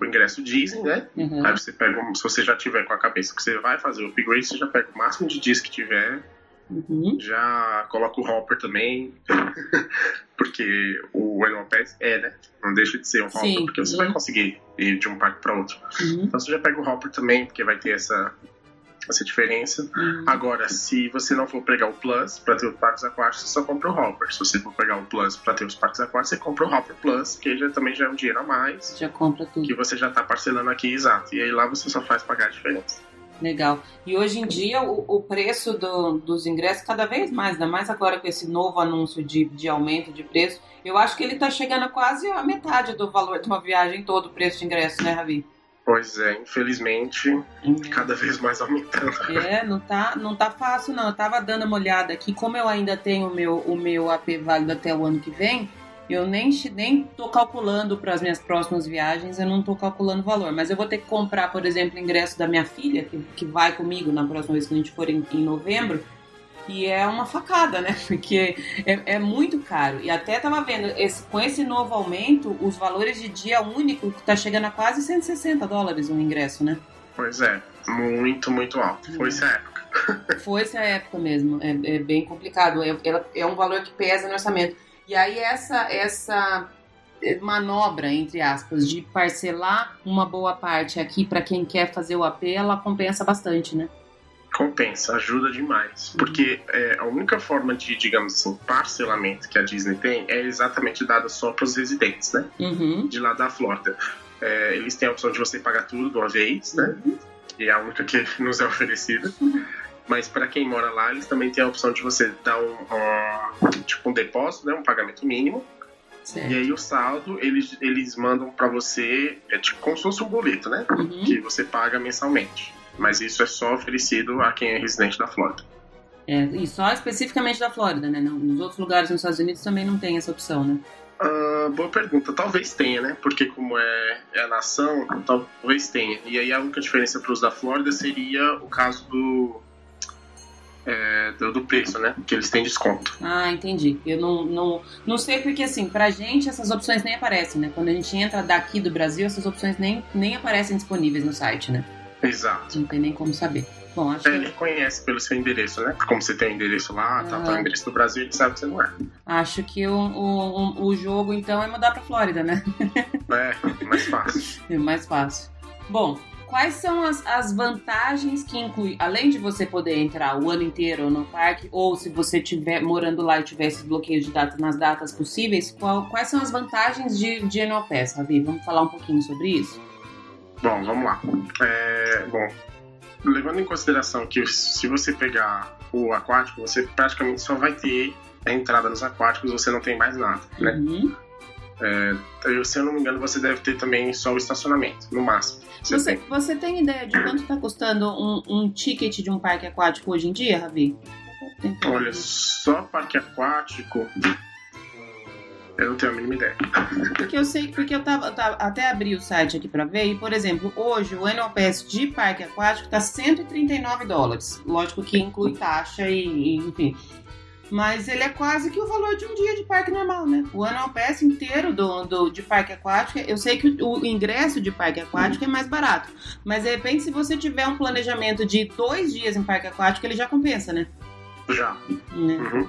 o ingresso Disney, né? Uhum. Aí você pega, se você já tiver com a cabeça que você vai fazer o upgrade, você já pega o máximo de dias que tiver. Uhum. Já coloca o Hopper também, (laughs) porque o Annual Pass é, né? Não deixa de ser um Hopper, Sim. porque você uhum. vai conseguir ir de um parque para outro. Uhum. Então você já pega o Hopper também, porque vai ter essa essa diferença. Uhum. Agora, se você não for pegar o Plus para ter os parques aquáticos, você só compra o Hopper. Se você for pegar o Plus para ter os parques aquáticos, você compra o Hopper Plus, que já, também já é um dinheiro a mais. Já compra tudo. Que você já está parcelando aqui, exato. E aí lá você só faz pagar a diferença. Legal. E hoje em dia o, o preço do, dos ingressos cada vez mais, ainda mais agora com esse novo anúncio de, de aumento de preço, eu acho que ele está chegando a quase a metade do valor de uma viagem todo o preço de ingresso, né, Ravi? Pois é, infelizmente, cada vez mais aumentando. (laughs) É, não tá, não tá fácil não. Eu tava dando uma olhada aqui, como eu ainda tenho o meu, o meu AP válido até o ano que vem, eu nem, nem tô calculando para as minhas próximas viagens, eu não tô calculando o valor. Mas eu vou ter que comprar, por exemplo, o ingresso da minha filha, que, que vai comigo na próxima vez que a gente for em, em novembro. E é uma facada, né? (laughs) Porque é, é, muito caro. E até tava vendo, esse, com esse novo aumento, os valores de dia único tá chegando a quase 160 dólares um ingresso, né? Pois é, muito, muito alto. Foi essa época. (laughs) Foi essa época mesmo. É, é bem complicado. É, é um valor que pesa no orçamento. E aí essa, essa manobra, entre aspas, de parcelar uma boa parte aqui para quem quer fazer o AP, ela compensa bastante, né? Compensa, ajuda demais. Porque é, a única forma de, digamos assim, parcelamento que a Disney tem é exatamente dada só para os residentes, né? Uhum. De lá da Flórida. É, eles têm a opção de você pagar tudo de uma vez, né? E é a única que (laughs) nos é oferecida. Mas para quem mora lá, eles também têm a opção de você dar um, um tipo um depósito, né? Um pagamento mínimo. Certo. E aí o saldo, eles, eles mandam para você, é tipo como se fosse um boleto, né? Uhum. Que você paga mensalmente. Mas isso é só oferecido a quem é residente da Flórida. É, e só especificamente da Flórida, né? Nos outros lugares nos Estados Unidos também não tem essa opção, né? Ah, boa pergunta. Talvez tenha, né? Porque como é, é a nação, talvez tenha. E aí a única diferença para os da Flórida seria o caso do, é, do, do preço, né? Que eles têm desconto. Ah, entendi. Eu não, não, não sei porque, assim, pra gente essas opções nem aparecem, né? Quando a gente entra daqui do Brasil, essas opções nem, nem aparecem disponíveis no site, né? Exato. Não tem nem como saber. Bom, acho É, ele que, reconhece pelo seu endereço, né? Como você tem o endereço lá, tá, tá o Ah. endereço do Brasil, ele sabe que você não é. acho que o, o, o jogo, então, é mudar pra Flórida, né? (laughs) É, mais fácil. É mais fácil. Bom, quais são as, as vantagens que inclui, além de você poder entrar o ano inteiro no parque, ou se você estiver morando lá e tiver esses bloqueios de datas nas datas possíveis, qual- quais são as vantagens de, de Annual Pass, Ravi? Vamos falar um pouquinho sobre isso? Bom, vamos lá. É, bom, levando em consideração que se você pegar o aquático, você praticamente só vai ter a entrada nos aquáticos, você não tem mais nada, né? Uhum. Eu, se eu não me engano, você deve ter também só o estacionamento, no máximo. Você Você, tem. você tem ideia de quanto está custando um, um ticket de um parque aquático hoje em dia, Ravi? Olha, só parque aquático, eu não tenho a mínima ideia. Porque eu sei, porque eu tava, tava- até abri o site aqui pra ver, e por exemplo, hoje o Annual Pass de parque aquático tá 139 dólares. Lógico que inclui taxa e, e, enfim. Mas ele é quase que o valor de um dia de parque normal, né? O Annual Pass inteiro do, do, de parque aquático, eu sei que o, o ingresso de parque aquático é mais barato. Mas de repente, se você tiver um planejamento de dois dias em parque aquático, ele já compensa, né? Já, Né? uhum,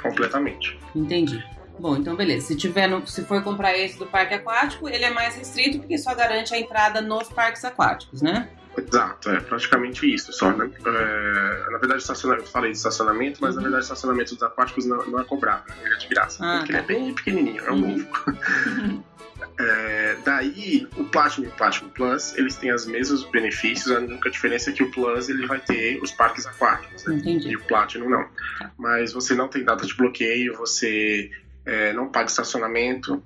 completamente. Entendi. Bom, então beleza. Se tiver no- se for comprar esse do parque aquático, ele é mais restrito porque só garante a entrada nos parques aquáticos, né? Exato, é praticamente isso só, né? É, na verdade, estacionamento, falei de estacionamento, mas na Uhum. verdade, estacionamento dos aquáticos não, não é cobrado, né? ele é de graça. Ah, porque tá. ele é bem pequenininho, é um Uhum. nível. (laughs) É, daí, o Platinum e o Platinum Plus, eles têm os mesmos benefícios, a única diferença é que o Plus ele vai ter os parques aquáticos, né? E o Platinum não. Tá. Mas você não tem data de bloqueio, você é, não paga estacionamento,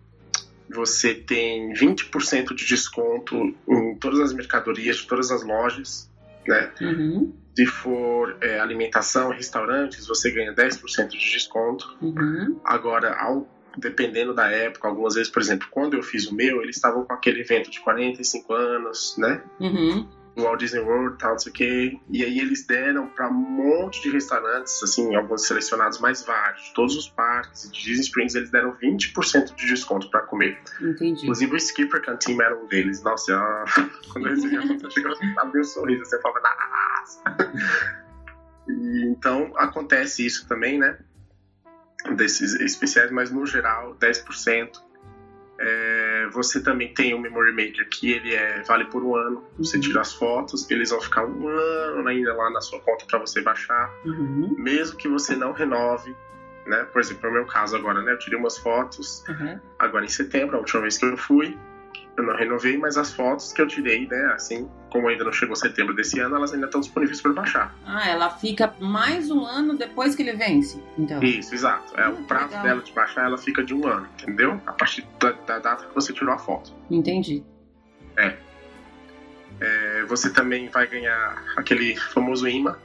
você tem 20% de desconto em todas as mercadorias de todas as lojas, né? Uhum, Se for é, alimentação, restaurantes, você ganha 10% de desconto. uhum, Agora, ao- dependendo da época, algumas vezes, por exemplo, quando eu fiz o meu, eles estavam com aquele evento de 45 anos, né? uhum. No Walt Disney World, tal, não sei o quê. E aí eles deram para um monte de restaurantes, assim, alguns selecionados mais vários, todos os parques, de Disney Springs, eles deram 20% de desconto para comer. Entendi. Inclusive o Skipper Canteen era um deles. Nossa, eu- (laughs) quando eu recebi a conta, chegou a abrir um sorriso, você fala, nossa! E, então, acontece isso também, né? Desses especiais, mas no geral, 10%. É, você também tem o Memory Maker que ele é, vale por um ano. Você tira as fotos, eles vão ficar um ano ainda lá na sua conta para você baixar, Uhum, mesmo que você não renove. Né? Por exemplo, no meu caso agora, né? Eu tirei umas fotos uhum. agora em setembro, a última vez que eu fui. Eu não renovei, mas as fotos que eu tirei, né? Assim, como ainda não chegou setembro desse ano, elas ainda estão disponíveis para baixar. Ah, ela fica mais um ano depois que ele vence. Então. Isso, exato. É, Ah, o prazo legal. dela de baixar, ela fica de um ano, entendeu? A partir da, da data que você tirou a foto. Entendi. É, você também vai ganhar aquele famoso imã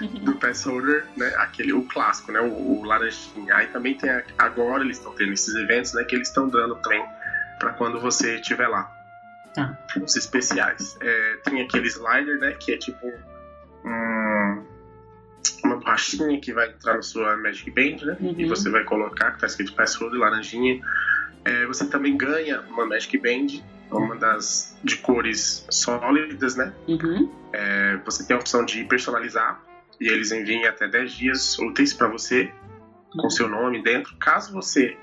Uhum. (laughs) do Pass Holder, né? Aquele, o clássico, né? O, o laranjinha. Aí também tem, a- agora eles estão tendo esses eventos, né? Que eles estão dando também para quando você estiver lá. Tá. Os especiais. É, tem aquele slider, né? Que é tipo um- uma borrachinha que vai entrar na sua Magic Band, né? Uhum. E você vai colocar, que tá escrito Pass Holder, laranjinha. É, você também ganha uma Magic Band, uma das de cores sólidas, né? Uhum. É, você tem a opção de personalizar e eles enviam até 10 dias úteis para você com seu nome dentro. Caso você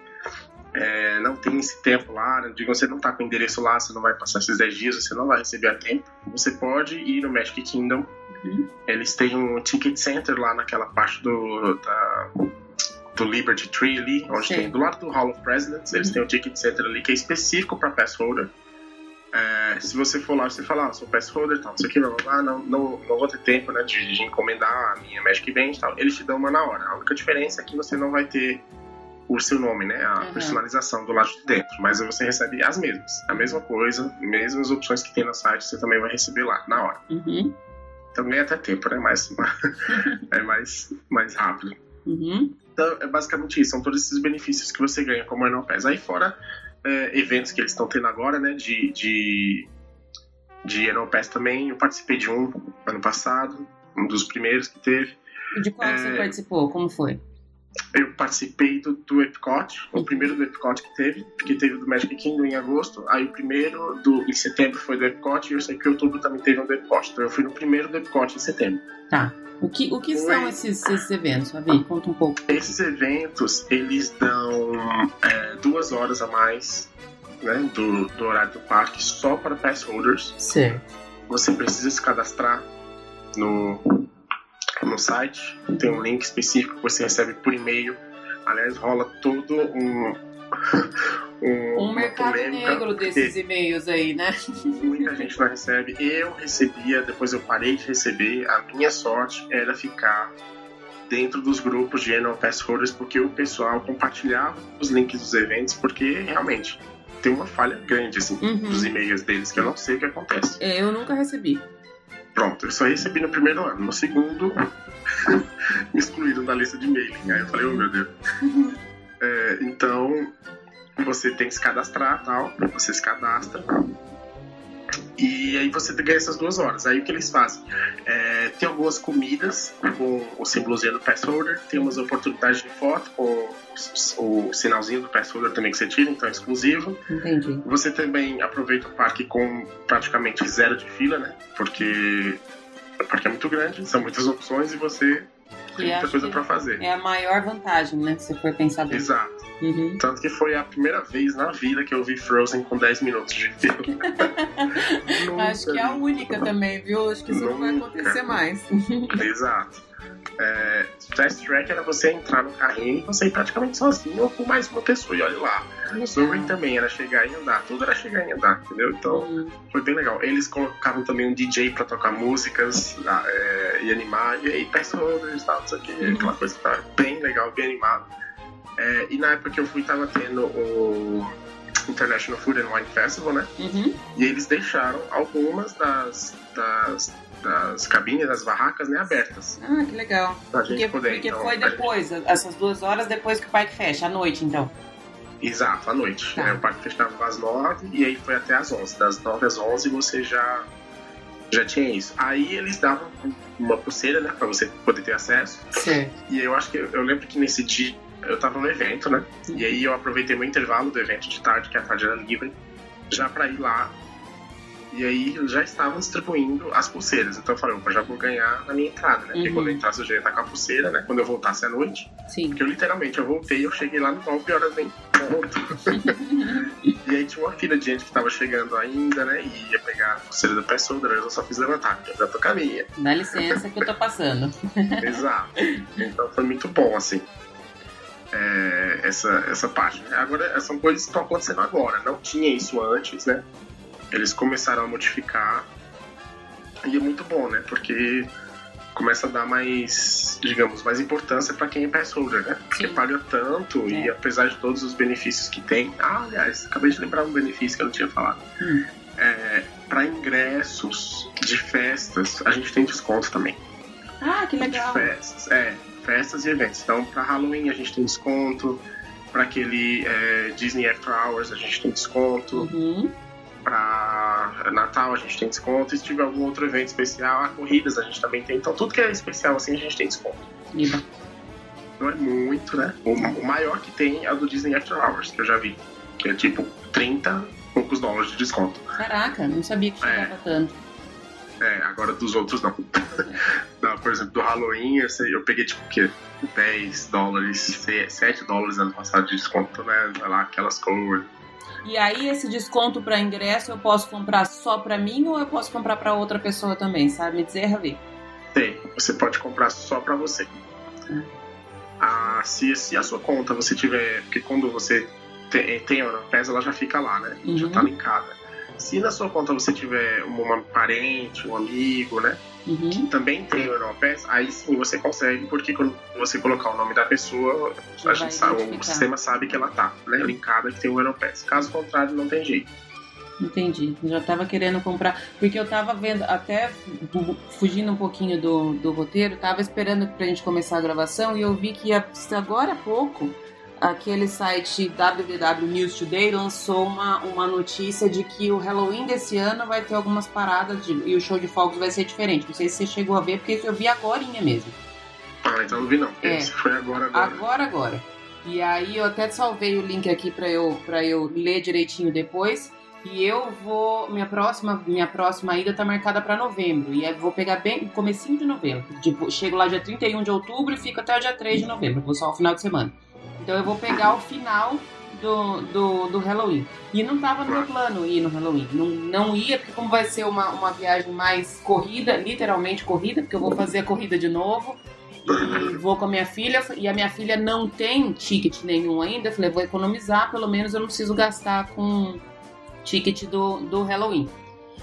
é, não tem esse tempo lá, né? digo, você não tá com o endereço lá, você não vai passar esses 10 dias, você não vai receber a tempo, você pode ir no Magic Kingdom. Uhum. Eles têm um ticket center lá naquela parte do, da, do Liberty Tree ali, onde Sim. tem do lado do Hall of Presidents, eles Uhum. têm um ticket center ali que é específico para pass holder. É, se você for lá, você fala, ah, sou pass holder, tal, não sei o que, blá, blá, não, não, não vou ter tempo né, de, de encomendar a minha Magic Band tal. Eles te dão uma na hora. A única diferença é que você não vai ter o seu nome, né? A Uhum. personalização do lado de dentro. Mas você recebe as mesmas. A mesma coisa, mesmas opções que tem no site, você também vai receber lá, na hora. Uhum. Então ganha até tempo, né? Mais, (laughs) é mais, mais rápido. Uhum. Então, é basicamente isso. São todos esses benefícios que você ganha como Pass. Aí fora é, eventos que eles estão tendo agora, né? De, de, de Pass também. Eu participei de um ano passado. Um dos primeiros que teve. E de qual que você É. participou? Como foi? Eu participei do, do Epcot, o primeiro do Epcot que teve, porque teve o do Magic Kingdom em agosto, aí o primeiro do, em setembro foi do Epcot, e eu sei que em outubro também teve um do Epcot, então eu fui no primeiro do Epcot em setembro. Tá. O que, o que Oi. são esses, esses eventos, Fabi? Conta um pouco. Esses eventos, eles dão é, duas horas a mais né, do, do horário do parque só para pass holders. Certo. Você precisa se cadastrar no, no site. Tem um link específico que você recebe por e-mail. Aliás, rola todo um. (laughs) um Um mercado polêmica, negro desses e-mails aí, né? Muita (laughs) gente não recebe. Eu recebia, depois eu parei de receber. A minha sorte era ficar dentro dos grupos de Annual Pass Holders, porque o pessoal compartilhava os links dos eventos, porque realmente tem uma falha grande assim, Uhum. dos e-mails deles, que eu não sei o que acontece. É, Eu nunca recebi. Pronto, eu só recebi no primeiro ano. No segundo, (laughs) me excluíram da lista de mailing. Aí eu falei, oh meu Deus. É, então, você tem que se cadastrar tal. Você se cadastra. E aí você ganha essas duas horas. Aí o que eles fazem? É, tem algumas comidas com o símbolozinho do pass holder, tem umas oportunidades de foto com o, sinalzinho do pass holder também que você tira, então é exclusivo. Entendi. Você também aproveita o parque com praticamente zero de fila, né? Porque o parque é muito grande, são muitas opções e você tem muita coisa pra fazer. é a maior vantagem, né? Se for pensar bem. Exato. Uhum. Tanto que foi a primeira vez na vida que eu vi Frozen com 10 minutos de. (laughs) Nunca Acho que é a única também, viu? Acho que isso não vai Nunca. acontecer mais. Exato. É, Fast Track era você entrar no carrinho e você ir praticamente sozinho ou com mais uma pessoa, e olha lá. Surrey também era chegar e andar, tudo era chegar e andar, entendeu? Então Hum, foi bem legal. Eles colocavam também um DJ pra tocar músicas ah, é, e animar, e aí holders e tal, não sei o que, Uhum. aquela coisa que tá bem legal, bem animado. É, e na época que eu fui, tava tendo o International Food and Wine Festival, né? uhum. E eles deixaram algumas das, das, das cabines, das barracas, né, abertas. Ah, que legal. Pra gente Porque, poder. porque então, foi a gente- depois, essas duas horas depois que o parque fecha, à noite, então. Exato, à noite. Tá. né? O parque fechava às nove e aí foi até às onze. Das nove às onze você já, já tinha isso. Aí eles davam uma pulseira, né, pra você poder ter acesso. Certo. E eu acho que eu lembro que nesse dia eu tava no evento, né? E aí eu aproveitei meu intervalo do evento de tarde, que a tarde era livre, já pra ir lá. E aí já estavam distribuindo as pulseiras. Então eu falei, opa, já vou ganhar na minha entrada, né? Porque Uhum. quando eu entrasse eu já ia estar com a pulseira, né? Quando eu voltasse à noite. Sim. Porque eu literalmente eu voltei eu cheguei lá no 9 horas nem ponto. (laughs) e aí tinha uma fila de gente que tava chegando ainda, né? E ia pegar a pulseira da pessoa, eu só fiz levantar, porque eu já tô com a minha. Dá licença que eu tô passando. (laughs) Exato. Então foi muito bom, assim. é, essa, essa parte. Agora, são coisas que estão acontecendo agora. Não tinha isso antes, né? Eles começaram a modificar. E é muito bom, né? Porque começa a dar mais, digamos, mais importância para quem é pass holder, né? Porque Sim. paga tanto e É. apesar de todos os benefícios que tem. Ah, aliás, acabei de lembrar um benefício que eu não tinha falado. Hum. É, para ingressos de festas, a gente tem desconto também Ah, que de legal. festas, é, festas e eventos. Então, para Halloween a gente tem desconto, para aquele é, Disney After Hours a gente tem desconto, Uhum. Para Natal a gente tem desconto, e se tiver algum outro evento especial, a corridas a gente também tem. Então, tudo que é especial assim a gente tem desconto. Iba. Não é muito, né? O, o maior que tem é o do Disney After Hours, que eu já vi, que é tipo 30 e poucos dólares de desconto. Caraca, não sabia que chegava É. tanto. É, agora dos outros não. (laughs) não por exemplo, do Halloween, eu, sei, eu peguei tipo o quê? 10 dólares, 7 dólares ano passado de desconto, né? Lá, aquelas cores. E aí, esse desconto para ingresso eu posso comprar só para mim ou eu posso comprar para outra pessoa também? Sabe me dizer, Ravi? Tem. Você pode comprar só para você. Hum. Ah, se, se a sua conta você tiver. Porque quando você tem, tem a Europass, ela já fica lá, né? Uhum. Já tá linkada. Se na sua conta você tiver uma parente, um amigo, né? Uhum. Que também tem o Europass, aí sim você consegue, porque quando você colocar o nome da pessoa, a gente sabe, o sistema sabe que ela tá, né? Linkada que tem o Europass. Caso contrário, não tem jeito. Entendi. Já tava querendo comprar. Porque eu tava vendo, até fugindo um pouquinho do, do roteiro, tava esperando pra gente começar a gravação e eu vi que agora há pouco aquele site WWW News Today lançou uma, uma notícia de que o Halloween desse ano vai ter algumas paradas de, e o show de fogos vai ser diferente. Não sei se você chegou a ver, porque eu vi agora mesmo. Ah, então não vi não. É. Foi agora, agora. Agora, agora. E aí eu até salvei o link aqui para eu, pra eu ler direitinho depois. E eu vou. Minha próxima, minha próxima ida tá marcada para novembro. E eu vou pegar bem comecinho de novembro. Tipo, chego lá dia 31 de outubro e fico até o dia 3 de novembro. Vou só o final de semana. Então eu vou pegar o final do, do, do Halloween. E não tava no meu plano ir no Halloween. Não, não ia, porque como vai ser uma, uma viagem mais corrida, literalmente corrida, porque eu vou fazer a corrida de novo. E vou com a minha filha, e a minha filha não tem ticket nenhum ainda. Eu falei, vou economizar, pelo menos eu não preciso gastar com ticket do, do Halloween.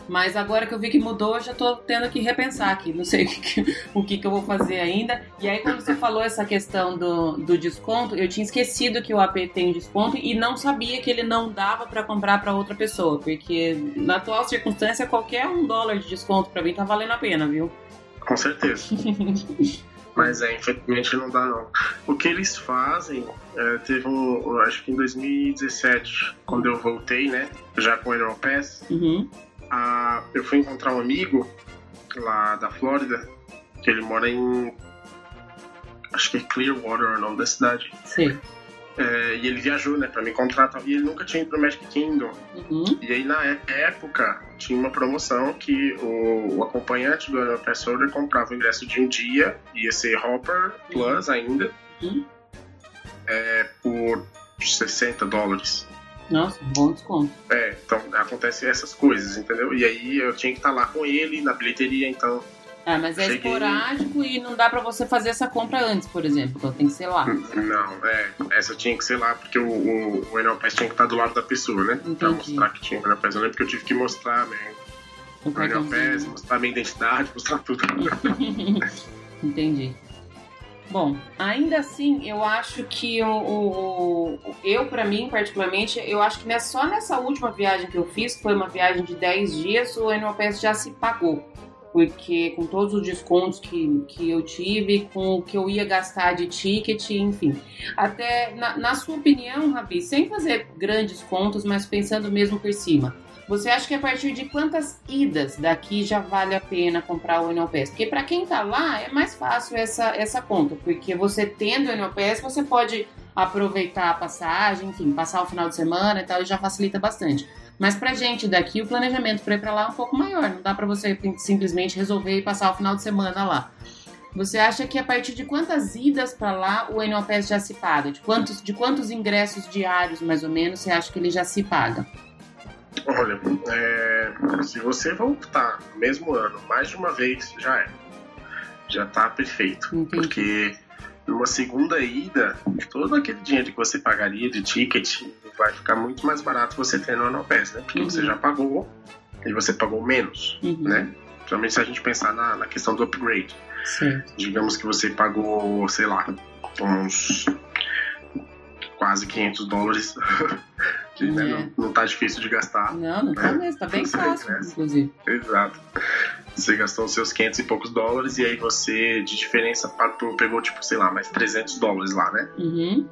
Mas agora que eu vi que mudou, já tô tendo que repensar aqui. Não sei (laughs) o que, o que, que eu vou fazer ainda. E aí, quando você falou essa questão do, do desconto, eu tinha esquecido que o AP tem desconto e não sabia que ele não dava para comprar para outra pessoa. Porque na atual circunstância, qualquer um dólar de desconto para mim tá valendo a pena, viu? Com certeza. (laughs) Mas é, infelizmente não dá não. O que eles fazem, é, teve um, acho que em 2017, quando eu voltei, né, já com o Aero Pass, uhum a, eu fui encontrar um amigo lá da Flórida, que ele mora em. Acho que é Clearwater é o nome da cidade. Sim. É, e ele viajou, né, pra me contratar. E ele nunca tinha ido pro Magic Kingdom. Uhum. E aí, na época, tinha uma promoção que o, o acompanhante do Annual Pass Holder comprava o ingresso de um dia, ia ser Hopper Plus uhum. ainda, uhum. É, por 60 dólares. Nossa, bom desconto. É, então acontecem essas coisas, entendeu? E aí eu tinha que estar lá com ele na bilheteria, então. Ah, mas é cheguei... esporádico e não dá para você fazer essa compra antes, por exemplo. Então tem que ser lá. Não, é. Essa tinha que ser lá, porque o, o, o tinha que estar do lado da pessoa, né? Entendi. Pra mostrar que tinha o Enel Pass. Eu lembro que eu tive que mostrar, né? O, o Enel Pass, mostrar minha identidade, (laughs) mostrar tudo. (laughs) Entendi. Bom, ainda assim, eu acho que o, o, o eu, para mim, particularmente, eu acho que nessa, só nessa última viagem que eu fiz, que foi uma viagem de 10 dias, o NOPS já se pagou. Porque com todos os descontos que, que eu tive, com o que eu ia gastar de ticket, enfim. Até, na, na sua opinião, Rabi, sem fazer grandes contas, mas pensando mesmo por cima, você acha que a partir de quantas idas daqui já vale a pena comprar o Enel Pass? Porque para quem tá lá é mais fácil essa, essa conta, porque você tendo o Enel Pass, você pode aproveitar a passagem, enfim, passar o final de semana e tal, e já facilita bastante. Mas pra gente daqui, o planejamento para ir para lá é um pouco maior. Não dá para você simplesmente resolver e passar o final de semana lá. Você acha que a partir de quantas idas para lá o Annual Pass já se paga? De quantos, de quantos ingressos diários, mais ou menos, você acha que ele já se paga? Olha, é, se você voltar no mesmo ano mais de uma vez, já é. Já tá perfeito. Entendi. Porque numa segunda ida, todo aquele dinheiro que você pagaria de ticket vai ficar muito mais barato você ter no Annual Pass, né? Porque uhum. você já pagou e você pagou menos, uhum. né? Principalmente se a gente pensar na, na questão do upgrade. Sim. Digamos que você pagou, sei lá, uns quase 500 dólares (laughs) que né, é. não, não tá difícil de gastar. Não, não tá né? mesmo, tá bem fácil, inclusive. Exato. Você gastou os seus 500 e poucos dólares e aí você, de diferença, pegou, tipo, sei lá, mais 300 dólares lá, né? Uhum.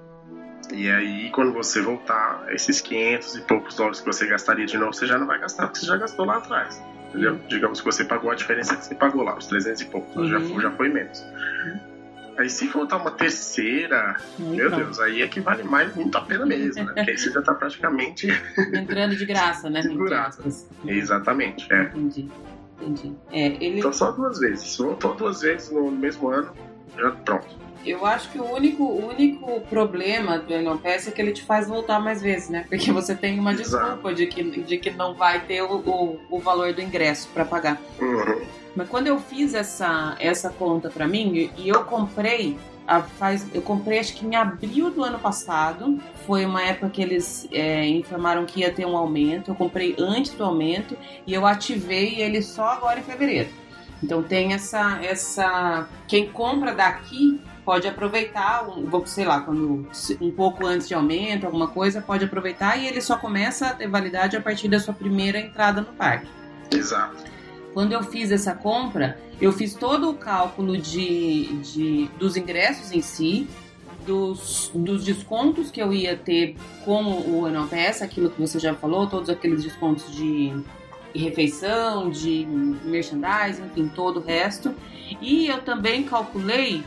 E aí, quando você voltar, esses 500 e poucos dólares que você gastaria de novo, você já não vai gastar, porque você já gastou lá atrás. Entendeu? Uhum. Digamos que você pagou a diferença que você pagou lá, os 300 e poucos, uhum. já, foi, já foi menos. Uhum. Aí se voltar uma terceira, meu Deus, aí é que vale mais muito a pena mesmo, né? Porque aí você já tá praticamente. (laughs) Entrando de graça, né? De graça. Exatamente, é. Entendi. Entendi. É, ele... Então só duas vezes. Voltou duas vezes no mesmo ano, já pronto. Eu acho que o único, único problema do Elon Pass é que ele te faz voltar mais vezes, né? Porque você tem uma desculpa de que, de que não vai ter o, o, o valor do ingresso para pagar. Uhum. Mas quando eu fiz essa, essa conta para mim, e eu comprei a, faz, eu comprei acho que em abril do ano passado. Foi uma época que eles é, informaram que ia ter um aumento. Eu comprei antes do aumento e eu ativei ele só agora em fevereiro. Então tem essa essa quem compra daqui pode aproveitar, um, sei lá, quando um pouco antes de aumento, alguma coisa, pode aproveitar e ele só começa a ter validade a partir da sua primeira entrada no parque. Exato. Quando eu fiz essa compra, eu fiz todo o cálculo de, de dos ingressos em si, dos, dos descontos que eu ia ter com o Enopass, aquilo que você já falou, todos aqueles descontos de refeição, de merchandising, enfim, todo o resto. E eu também calculei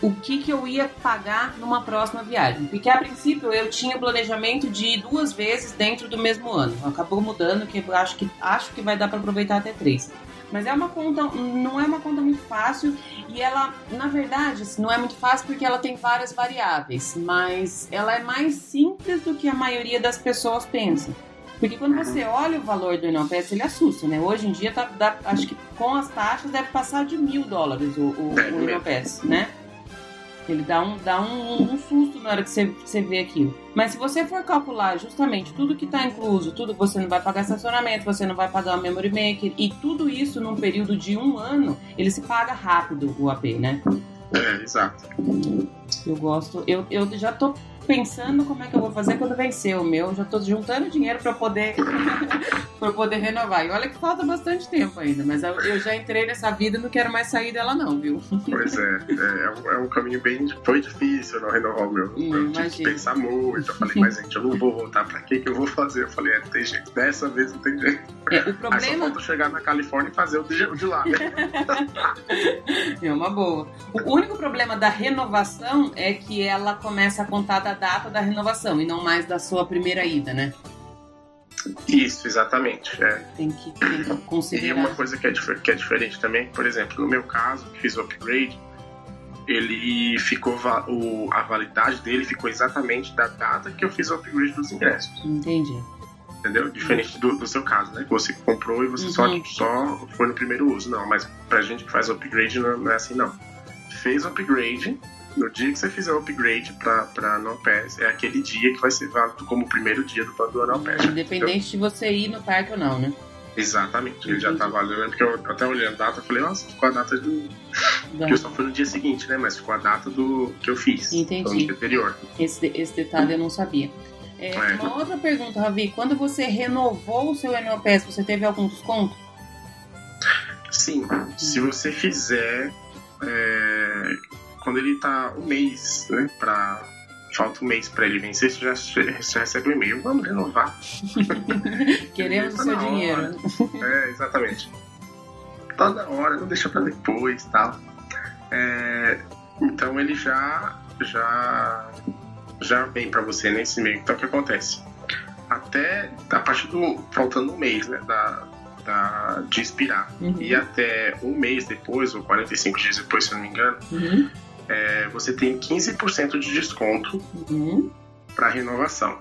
o que, que eu ia pagar numa próxima viagem. Porque a princípio eu tinha o planejamento de ir duas vezes dentro do mesmo ano. Acabou mudando, que acho que, acho que vai dar para aproveitar até três. Mas é uma conta, não é uma conta muito fácil e ela, na verdade, assim, não é muito fácil porque ela tem várias variáveis, mas ela é mais simples do que a maioria das pessoas pensa. Porque quando você olha o valor do Inopass, ele assusta, né? Hoje em dia, tá, dá, acho que com as taxas deve passar de mil dólares o, o, o Inopass, né? Ele dá um, dá um, um susto na hora que você, você vê aquilo. Mas se você for calcular justamente tudo que está incluso, tudo você não vai pagar estacionamento, você não vai pagar o memory maker, e tudo isso num período de um ano, ele se paga rápido o AP, né? É, exato. Eu gosto. Eu, eu já tô pensando como é que eu vou fazer quando vencer o meu. Já tô juntando dinheiro para poder (laughs) para poder renovar. E olha que falta bastante tempo ainda, mas eu já entrei nessa vida e não quero mais sair dela não, viu? Pois é, é, é, um, é caminho bem foi difícil não renovar o meu. Hum, eu tive que pensar muito. Eu falei, mas gente, eu não vou voltar para que que eu vou fazer? Eu falei, é, não tem jeito. Dessa vez não tem jeito. É, o problema... Aí só falta chegar na Califórnia e fazer o de, de lá. Né? (laughs) é uma boa. O único problema da renovação é que ela começa a contar da data da renovação e não mais da sua primeira ida, né? Isso, exatamente. É. Tem, que, tem que considerar. E uma coisa que é, que é diferente também, por exemplo, no meu caso, que fiz o upgrade, ele ficou o, a validade dele ficou exatamente da data que eu fiz o upgrade dos ingressos. Entendi. Entendeu? Diferente do, do seu caso, né? Que você comprou e você uhum. só, só foi no primeiro uso. Não, mas pra gente que faz o upgrade não, não é assim, não. Fez o upgrade, no dia que você fizer o upgrade pra, pra No Pass, é aquele dia que vai ser válido como o primeiro dia do, do Annual Pass. Independente de você ir no parque ou não, né? Exatamente, ele já tá valendo, porque eu até olhando a data, falei, nossa, ficou a data do. Porque eu só fui no dia seguinte, né? Mas ficou a data do que eu fiz. Entendi. No dia anterior. Esse, esse detalhe eu não sabia. É, é. Uma outra pergunta, Ravi, quando você renovou o seu Annual Pass, você teve algum desconto? Sim, se você fizer é, quando ele tá um mês, né, pra. Falta um mês para ele vencer, você já, já recebe um e-mail. Vamos renovar. (laughs) Queremos o seu dinheiro. É, exatamente. Tá na hora, não deixa para depois tal. É, então ele já já já vem para você nesse e-mail. Então o que acontece? Até a partir do faltando um mês, né, da, da de expirar uhum. e até um mês depois ou 45 dias depois, se eu não me engano, uhum é, você tem 15% de desconto uhum. para renovação.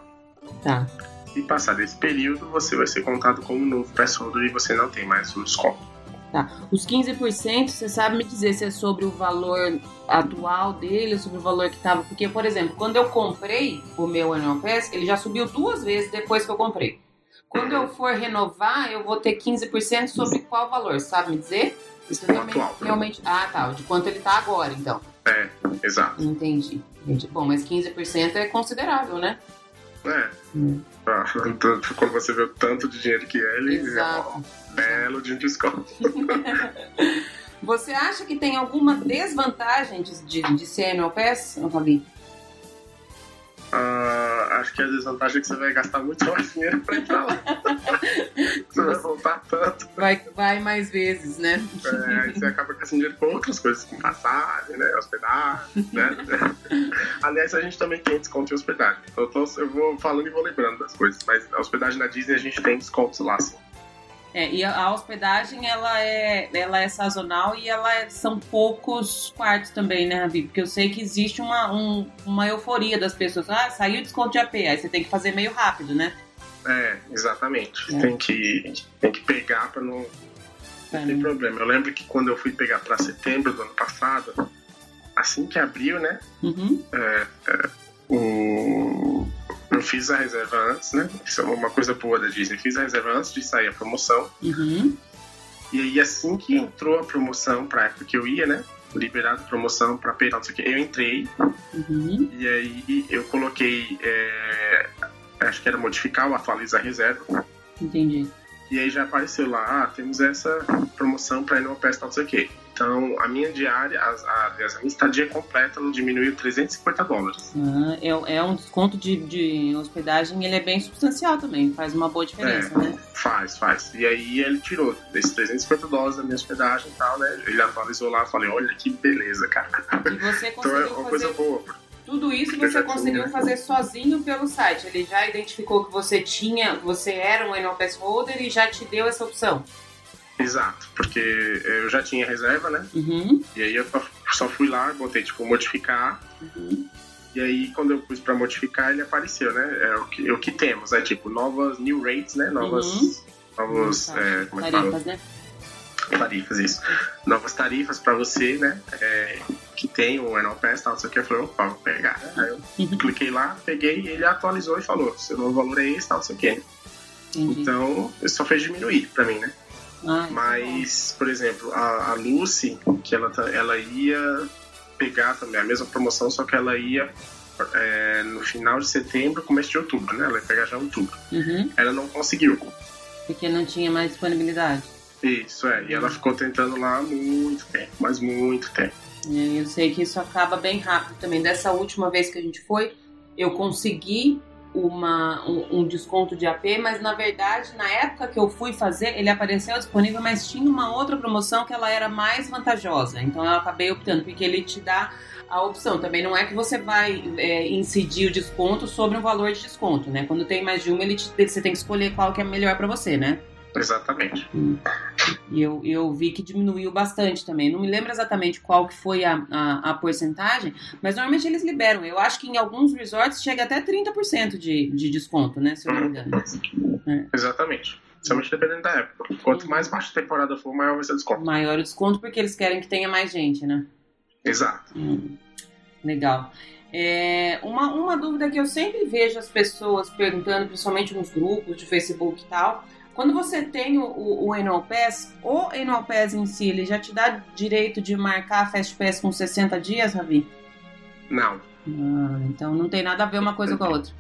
Tá. E passar desse período, você vai ser contado como novo pré-soldo e você não tem mais o desconto. Tá. Os 15%, você sabe me dizer se é sobre o valor atual dele, sobre o valor que estava? Porque, por exemplo, quando eu comprei o meu Annual Pass, ele já subiu duas vezes depois que eu comprei. Quando eu for renovar, eu vou ter 15% sobre qual valor, sabe me dizer? Isso realmente, atual, realmente. Ah, tá. De quanto ele tá agora, então. É, exato. Entendi. Entendi. Bom, mas 15% é considerável, né? É. Hum. Ah, quando você vê o tanto de dinheiro que é, ele Exato. é um belo de um desconto. (laughs) você acha que tem alguma desvantagem de, de, de ser MLPS, Fabi? Uh, acho que a desvantagem é que você vai gastar muito mais dinheiro pra entrar lá. (laughs) você vai voltar tanto. Vai, vai mais vezes, né? É, aí você acaba gastando dinheiro com outras coisas, com passagem, né? Hospedagem, né? (laughs) Aliás, a gente também tem desconto em hospedagem. Eu, tô, eu vou falando e vou lembrando das coisas. Mas a hospedagem na Disney a gente tem descontos lá, sim. É, e a, a hospedagem, ela é, ela é sazonal e ela é, são poucos quartos também, né, Ravi? Porque eu sei que existe uma, um, uma euforia das pessoas. Ah, saiu o desconto de AP, aí você tem que fazer meio rápido, né? É, exatamente. É. Tem, que, tem que pegar para não, não ter problema. Eu lembro que quando eu fui pegar para setembro do ano passado, assim que abriu, né? Uhum. É, é, um, eu fiz a reserva antes, né? Isso é uma coisa boa da Disney. Fiz a reserva antes de sair a promoção. Uhum. E aí, assim que entrou a promoção pra época que eu ia, né? Liberado promoção pra pegar, não sei o que, eu entrei. Uhum. E aí eu coloquei. É, acho que era modificar ou atualizar a reserva. Entendi. E aí já apareceu lá, ah, temos essa promoção para ir no Pass, não sei o quê. Então, a minha diária, a, a, a minha estadia completa diminuiu 350 dólares. Ah, é, é um desconto de, de hospedagem, ele é bem substancial também, faz uma boa diferença, é, né? Faz, faz. E aí ele tirou esses 350 dólares da minha hospedagem e tal, né? Ele atualizou lá, falei, olha que beleza, cara. E você conseguiu então é uma fazer... coisa boa. Tudo isso você conseguiu fazer sozinho pelo site. Ele já identificou que você tinha, você era um Pass Holder e já te deu essa opção. Exato, porque eu já tinha reserva, né? Uhum. E aí eu só fui lá, botei tipo modificar. Uhum. E aí quando eu pus para modificar, ele apareceu, né? É o que, é o que temos, é tipo novas new rates, né? Novas. Uhum. Novos. É, como é que Tarifas, fala? né? Tarifas, isso. Novas tarifas para você, né? É, que tem o Annual Pass, tal, não sei o que. Eu falei, opa, vou pegar. Aí eu uhum. cliquei lá, peguei, ele atualizou e falou: seu novo valor é esse, tal, não sei o que. Então, ele só fez diminuir para mim, né? Ah, Mas, por exemplo, a, a Lucy, que ela, tá, ela ia pegar também a mesma promoção, só que ela ia é, no final de setembro, começo de outubro, né? Ela ia pegar já em outubro. Uhum. Ela não conseguiu. Porque não tinha mais disponibilidade. Isso, é. E ela ficou tentando lá muito tempo, mas muito tempo. Eu sei que isso acaba bem rápido também. Dessa última vez que a gente foi, eu consegui uma, um, um, desconto de AP, mas na verdade, na época que eu fui fazer, ele apareceu disponível, mas tinha uma outra promoção que ela era mais vantajosa. Então eu acabei optando, porque ele te dá a opção. Também não é que você vai é, incidir o desconto sobre um valor de desconto, né? Quando tem mais de uma, ele te, você tem que escolher qual que é melhor para você, né? Exatamente. E eu, eu vi que diminuiu bastante também. Não me lembro exatamente qual que foi a, a, a, porcentagem, mas normalmente eles liberam. Eu acho que em alguns resorts chega até 30% de, de desconto, né? Se eu não me engano. É. Exatamente. Principalmente dependendo da época. Quanto mais baixa a temporada for, maior vai ser o desconto. Maior o desconto porque eles querem que tenha mais gente, né? Exato. Hum, legal. É, uma, uma dúvida que eu sempre vejo as pessoas perguntando, principalmente nos grupos de Facebook e tal, quando você tem o, o, o Annual Pass, o Annual Pass em si, ele já te dá direito de marcar a Fast Pass com 60 dias, Ravi? Não. Ah, então não tem nada a ver uma coisa com a outra.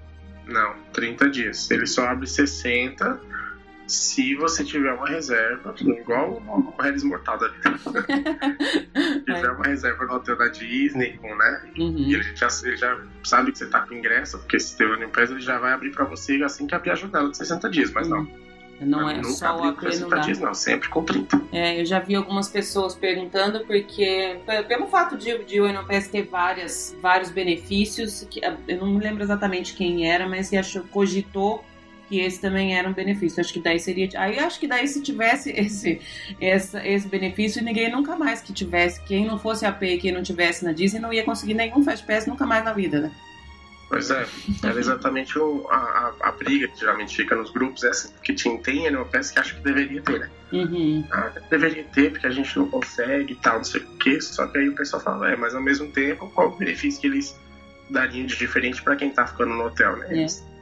Não, 30 dias. Ele só abre 60 se você tiver uma reserva, igual o Harris Mortal da vida. tiver uma reserva no hotel da Disney, né? Uhum. E ele já, ele já sabe que você tá com ingresso, porque se teve o Pass, ele já vai abrir para você assim que abrir a janela de 60 dias, mas uhum. não. Não é só o AP não dá. Dias, não, sempre com 30. É, eu já vi algumas pessoas perguntando porque pelo fato de, de o Enopass ter várias, vários benefícios, que, eu não me lembro exatamente quem era, mas que achou, cogitou que esse também era um benefício. Acho que daí seria. Aí acho que daí se tivesse (laughs) esse, esse, esse benefício, ninguém nunca mais que tivesse. Quem não fosse AP e quem não tivesse na Disney não ia conseguir nenhum Fast Pass nunca mais na vida, né? Pois é, era exatamente o, a, a, a, briga que geralmente fica nos grupos, assim, que tinha, tem NLPS que acha que deveria ter, né? Uhum. Ah, deveria ter, porque a gente não consegue e tal, não sei o quê, só que aí o pessoal fala, é, mas ao mesmo tempo, qual o benefício que eles dariam de diferente para quem tá ficando no hotel, né? É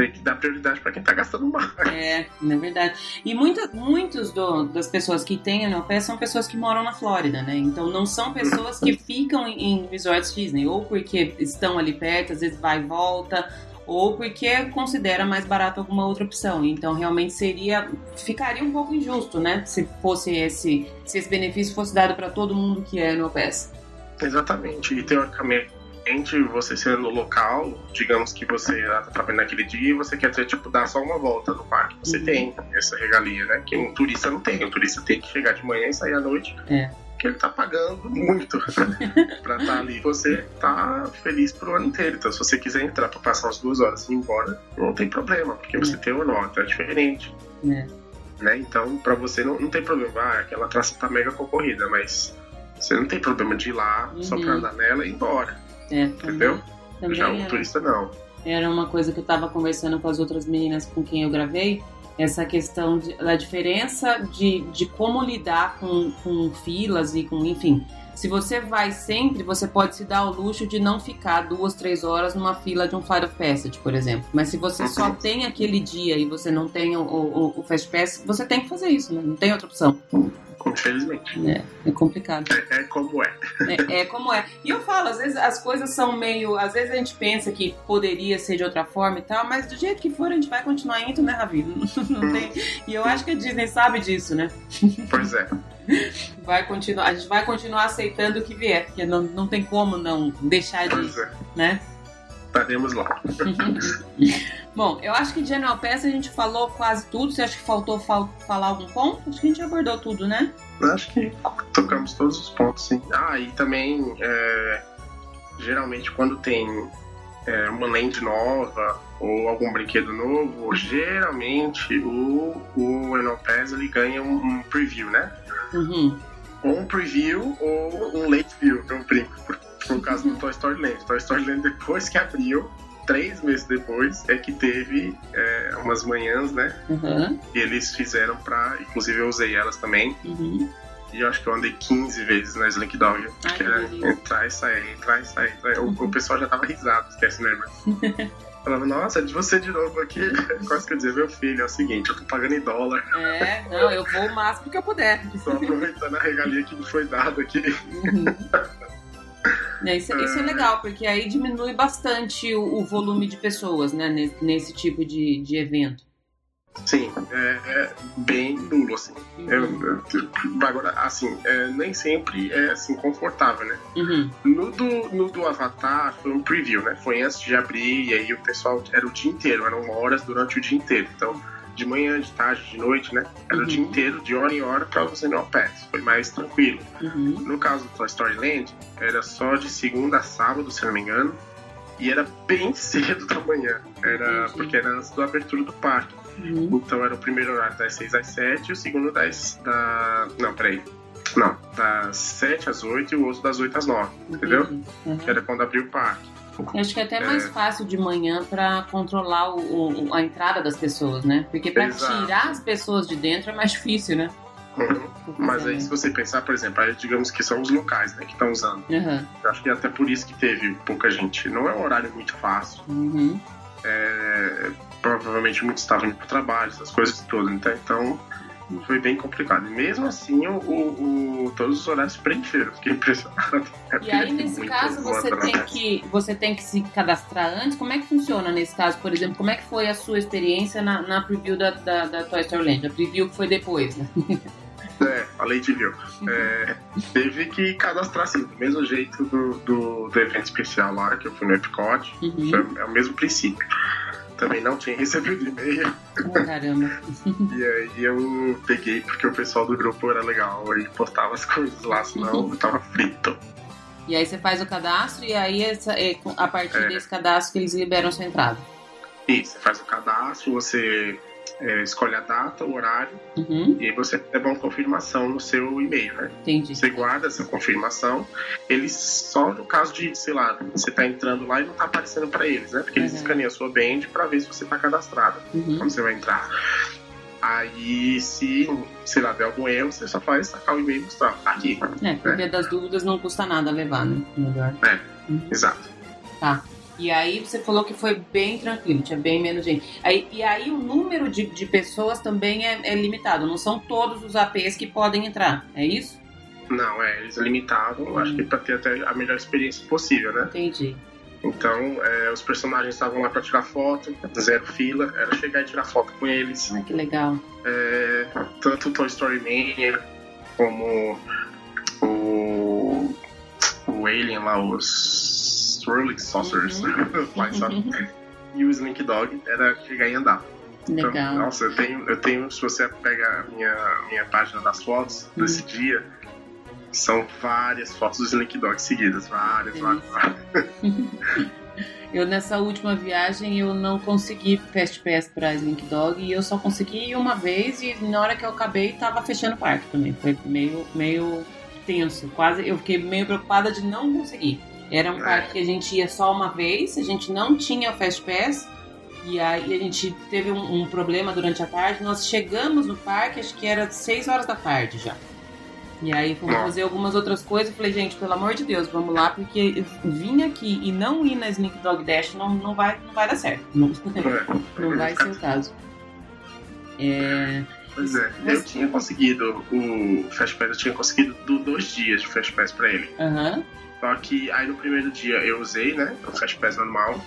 tem que dar prioridade para quem está gastando mais. É, é verdade. E muita, muitos do, das pessoas que têm NLP são pessoas que moram na Flórida, né? Então não são pessoas que ficam em, em resorts Disney, ou porque estão ali perto, às vezes vai e volta, ou porque considera mais barato alguma outra opção. Então realmente seria ficaria um pouco injusto, né? Se fosse esse se esse benefício fosse dado para todo mundo que é no PES. Exatamente. E teoricamente você sendo local, digamos que você tá trabalhando naquele dia e você quer ter, tipo, dar só uma volta no parque. Você uhum. tem essa regalia, né? Que um turista não tem. O turista tem que chegar de manhã e sair à noite. É. Que ele tá pagando muito (laughs) pra estar tá ali. Você tá feliz pro ano inteiro. Então, se você quiser entrar pra passar umas duas horas e ir embora, não tem problema, porque é. você tem o nota, é diferente. É. né? Então, para você não, não tem problema, ah, aquela atração tá mega concorrida, mas você não tem problema de ir lá uhum. só pra uhum. andar nela e ir embora. É, entendeu? Já o turista não. Era uma coisa que eu tava conversando com as outras meninas com quem eu gravei, essa questão de, da diferença de, de como lidar com, com filas e com, enfim, se você vai sempre, você pode se dar o luxo de não ficar duas, três horas numa fila de um Fire of Passage, por exemplo. Mas se você só tem aquele dia e você não tem o, o, o Fast Pass, você tem que fazer isso, né? Não tem outra opção. Infelizmente. É, é complicado. É, é, como é. é. é. como é. E eu falo, às vezes as coisas são meio. Às vezes a gente pensa que poderia ser de outra forma e tal, mas do jeito que for, a gente vai continuar indo, né, Ravi? (laughs) Não, tem... E eu acho que a Disney sabe disso, né? Pois é vai continuar, a gente vai continuar aceitando o que vier, porque não, não tem como não deixar de, é. né? Estaremos lá. (laughs) Bom, eu acho que de General Pass a gente falou quase tudo. Você acha que faltou fal falar algum ponto? Acho que a gente abordou tudo, né? Acho que tocamos todos os pontos, sim. Ah, e também, é, geralmente, quando tem é, uma land nova ou algum brinquedo novo, geralmente o, o General Pass ele ganha um, um preview, né? Uhum. Ou um preview ou um late view, que eu brinco, por, o caso do Toy Story Land. Toy Story Land, depois que abriu, três meses depois, é que teve é, umas manhãs, né? Uhum. E eles fizeram pra. Inclusive eu usei elas também. Uhum. E eu acho que eu andei 15 vezes na Slink Dog. que era entrar e sair, entrar e sair. O, o pessoal já tava risado, esquece, né? (laughs) Falava, nossa, é de você de novo aqui. (laughs) Quase que eu dizer, meu filho, é o seguinte, eu tô pagando em dólar. É, não, eu vou o máximo que eu puder. Tô aproveitando a regalia que me foi dada aqui. Uhum. (laughs) É, isso, isso, é legal, porque aí diminui bastante o, o volume de pessoas, né, nesse, nesse tipo de, de evento. Sim, é, é, bem nulo, assim. Uhum. É, agora, assim, é, nem sempre é assim confortável, né? Uhum. No, do, no do Avatar foi um preview, né? Foi antes de abrir, e aí o pessoal era o dia inteiro, eram horas durante o dia inteiro. Então, de manhã, de tarde, de noite, né? Era uhum. o dia inteiro, de hora em hora, pra você não pass. Foi mais tranquilo. Uhum. No caso do Toy Story Land, era só de segunda a sábado, se não me engano. E era bem (laughs) cedo da manhã. Era, porque era antes da abertura do parque. Uhum. Então era o primeiro horário das 6 às 7 e o segundo das. Da... Não, peraí. Não, das 7 às 8 e o outro das 8 às 9, entendeu? Uhum. Era quando abriu o parque. Eu acho que é até mais é... fácil de manhã para controlar o, o, a entrada das pessoas, né? Porque para tirar as pessoas de dentro é mais difícil, né? Uhum. Mas aí, se você pensar, por exemplo, aí digamos que são os locais né, que estão usando. Uhum. Eu acho que é até por isso que teve pouca gente. Não é um horário muito fácil. Uhum. É, provavelmente muitos estavam indo para o trabalho, essas coisas todas. Então, então foi bem complicado. E mesmo assim, o, o, todos os horários preencheram. Fiquei impressionado. (laughs) E aí, nesse caso, você tem, que, você tem que se cadastrar antes? Como é que funciona nesse caso, por exemplo? Como é que foi a sua experiência na, na preview da, da, da Toy Story Land? A preview que foi depois, né? (laughs) É, a Lady View. É, teve que cadastrar assim, do mesmo jeito do, do, do evento especial lá, que eu fui no Epcot. Uhum. É o mesmo princípio também não tinha recebido e-mail. Oh, caramba. (laughs) e aí eu peguei porque o pessoal do grupo era legal e postava as coisas lá, senão eu tava frito. E aí você faz o cadastro e aí essa, a partir é. desse cadastro que eles liberam sua entrada. Isso, você faz o cadastro, você é, escolhe a data, o horário, uhum. e aí você recebe uma confirmação no seu e-mail, né? Entendi. Você guarda essa confirmação. Eles, só no caso de, sei lá, você tá entrando lá e não tá aparecendo para eles, né? Porque eles uhum. escaneiam a sua band para ver se você tá cadastrado uhum. quando você vai entrar. Aí, se, sei lá, der algum erro, você só faz sacar o e-mail e mostrar. Tá aqui. É, porque né? das dúvidas não custa nada levar, né? Melhor. É, uhum. exato. Tá. E aí você falou que foi bem tranquilo, tinha bem menos gente. Aí, e aí o número de, de pessoas também é, é, limitado, não são todos os APs que podem entrar, é isso? Não, é, eles é limitado, hum. acho que para ter até a melhor experiência possível, né? Entendi. Então, é, os personagens estavam lá para tirar foto, zero fila, era chegar e tirar foto com eles. Ai, que legal. É, tanto o Toy Story Mania como o, o Alien lá, os Swirling (laughs) Saucers, uhum. e o Slink Dog era chegar e andar. Então, Legal. Então, nossa, eu tenho, eu tenho, se você pega a minha, minha página das fotos uhum. desse dia, são várias fotos do Slink Dog seguidas, várias, várias, várias. (laughs) Eu nessa última viagem eu não consegui Fast Pass pra Slink Dog e eu só consegui uma vez e na hora que eu acabei tava fechando o parque também. Foi meio, meio tenso, quase eu fiquei meio preocupada de não conseguir. Era um é. parque que a gente ia só uma vez, a gente não tinha o Fast Pass e aí a gente teve um, um problema durante a tarde. Nós chegamos no parque, acho que era 6 horas da tarde já. E aí fomos fazer algumas outras coisas. Falei, gente, pelo amor de Deus, vamos lá, porque vir aqui e não ir na Sneak Dog Dash não, não, vai, não vai dar certo. Não, (laughs) é, não vai ser o caso. É... Pois é, eu tinha conseguido o Fast Pass, eu tinha conseguido dois dias de Fast Pass pra ele. Uhum. Só que aí no primeiro dia eu usei, né, o Fast Pass normal.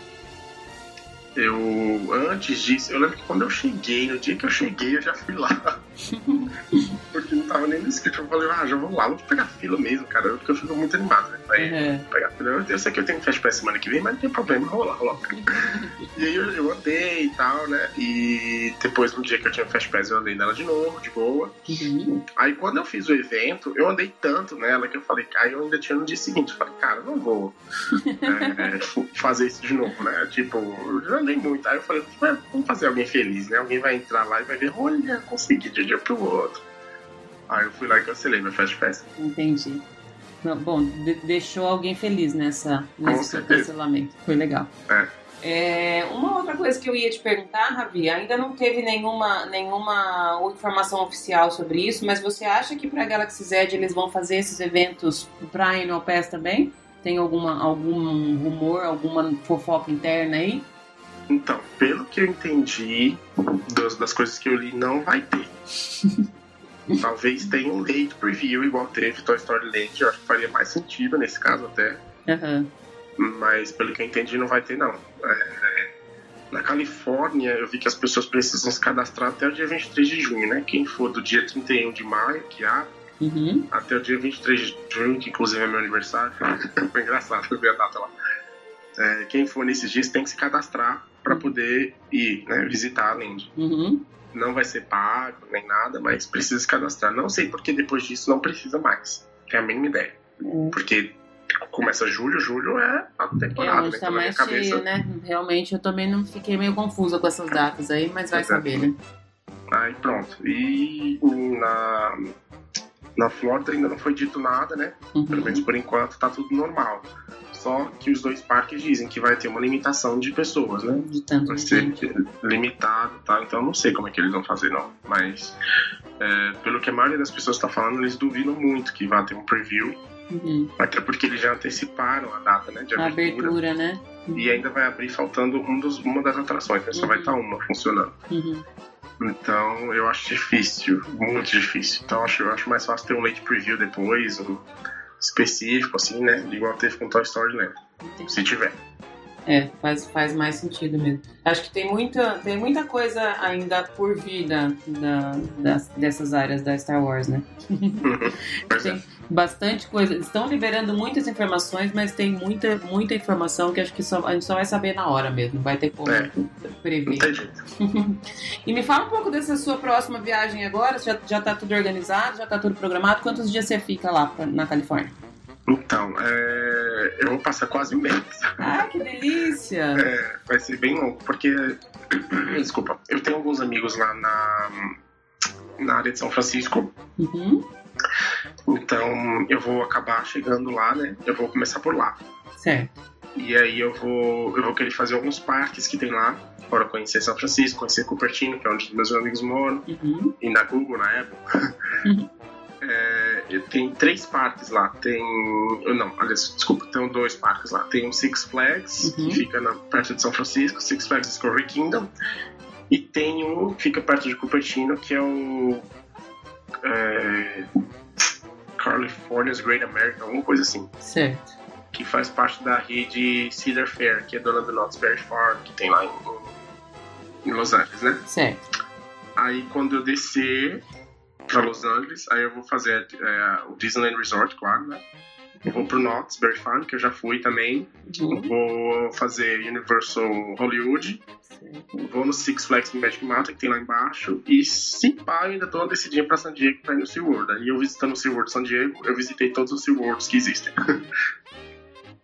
Eu, antes disso, eu lembro que quando eu cheguei, no dia que eu cheguei, eu já fui lá. (laughs) porque não tava nem no script. Eu falei, ah, já vou lá, vou pegar fila mesmo, cara. Porque eu fico muito animado, né? Aí, uhum. pegar fila. Eu sei que eu tenho festa pra semana que vem, mas não tem problema, vou lá, vou lá. (laughs) e aí eu, eu, andei e tal, né? E depois, no dia que eu tinha fast pass, eu andei nela de novo, de boa. Uhum. Aí quando eu fiz o evento, eu andei tanto nela que eu falei, aí eu ainda tinha no dia seguinte. Eu falei, cara, não vou (laughs) é, fazer isso de novo, né? Tipo, já andei muito. Aí eu falei, vamos fazer alguém feliz, né? Alguém vai entrar lá e vai ver, olha, consegui de um dia pro outro. Aí eu fui lá e cancelei meu Fast Pass. Entendi. Não, bom, de deixou alguém feliz nessa, nesse cancelamento. Foi legal. É. É, uma outra coisa que eu ia te perguntar, Ravi, ainda não teve nenhuma, nenhuma informação oficial sobre isso, mas você acha que para a Galaxy Z eles vão fazer esses eventos para a Pass também? Tem alguma, algum rumor, alguma fofoca interna aí? Então, pelo que eu entendi das, das coisas que eu li, não vai ter. (laughs) Talvez tenha um late preview igual teve Toy Story Land, eu acho que faria mais sentido nesse caso até. Uhum. Mas pelo que eu entendi, não vai ter não. É, na Califórnia, eu vi que as pessoas precisam se cadastrar até o dia 23 de junho, né? Quem for do dia 31 de maio, que há, uhum. até o dia 23 de junho, que inclusive é meu aniversário. (laughs) Foi engraçado ver a data lá. É, quem for nesses dias tem que se cadastrar para poder ir, né, visitar a Land. Uhum. Não vai ser pago nem nada, mas precisa se cadastrar. Não sei porque depois disso não precisa mais. Tenho a mínima ideia. Uhum. Porque começa julho, julho é a temporada. É, né? Tá mais cabeça... né? Realmente eu também não fiquei meio confusa com essas datas aí, mas vai saber, né? Aí pronto. E na, na Flórida ainda não foi dito nada, né? Uhum. Pelo menos por enquanto tá tudo normal. Só que os dois parques dizem que vai ter uma limitação de pessoas, né? De tanto vai ser limitado, tá? Então eu não sei como é que eles vão fazer, não. Mas é, pelo que a maioria das pessoas está falando, eles duvidam muito que vai ter um preview. Uhum. Até porque eles já anteciparam a data, né? De abertura. abertura né? Uhum. E ainda vai abrir faltando um dos, uma das atrações, né? Só vai estar tá uma funcionando. Uhum. Então eu acho difícil, muito difícil. Então eu acho, eu acho mais fácil ter um late preview depois, um, específico, assim, né? Igual teve com Toy Story Land. Se tiver. É, faz, faz mais sentido mesmo. Acho que tem muita, tem muita coisa ainda por vir da, da, das, dessas áreas da Star Wars, né? (laughs) tem bastante coisa. Estão liberando muitas informações, mas tem muita, muita informação que acho que só, a gente só vai saber na hora mesmo. Vai ter como é. prever. (laughs) e me fala um pouco dessa sua próxima viagem agora. Já, já tá tudo organizado, já tá tudo programado. Quantos dias você fica lá pra, na Califórnia? Então, é... eu vou passar quase um mês. Ah, que delícia! É, vai ser bem longo, porque. (clears throat) Desculpa, eu tenho alguns amigos lá na, na área de São Francisco. Uhum. Então, eu vou acabar chegando lá, né? Eu vou começar por lá. Certo. E aí eu vou, eu vou querer fazer alguns parques que tem lá, para conhecer São Francisco, conhecer Cupertino, que é onde meus amigos moram, uhum. e na Google na época. Uhum. (laughs) Tem três parques lá. Tem. Não, aliás, desculpa, tem dois parques lá. Tem o Six Flags, uhum. que fica na, perto de São Francisco, Six Flags Discovery Kingdom. E tem um que fica perto de Cupertino, que é o. É, California's Great America, alguma coisa assim. Certo. Que faz parte da rede Cedar Fair, que é dona do Knott's Berry Farm, que tem lá em, em Los Angeles, né? Certo. Aí quando eu descer, para Los Angeles, aí eu vou fazer é, o Disneyland Resort, claro, né? Eu vou pro Knott's Berry Farm, que eu já fui também. Uhum. Vou fazer Universal Hollywood. Sim. Vou no Six Flags Magic Mountain, que tem lá embaixo. E se pá, ainda tô decidindo pra San Diego pra ir no SeaWorld. Aí eu visitando o SeaWorld San Diego, eu visitei todos os SeaWorlds que existem.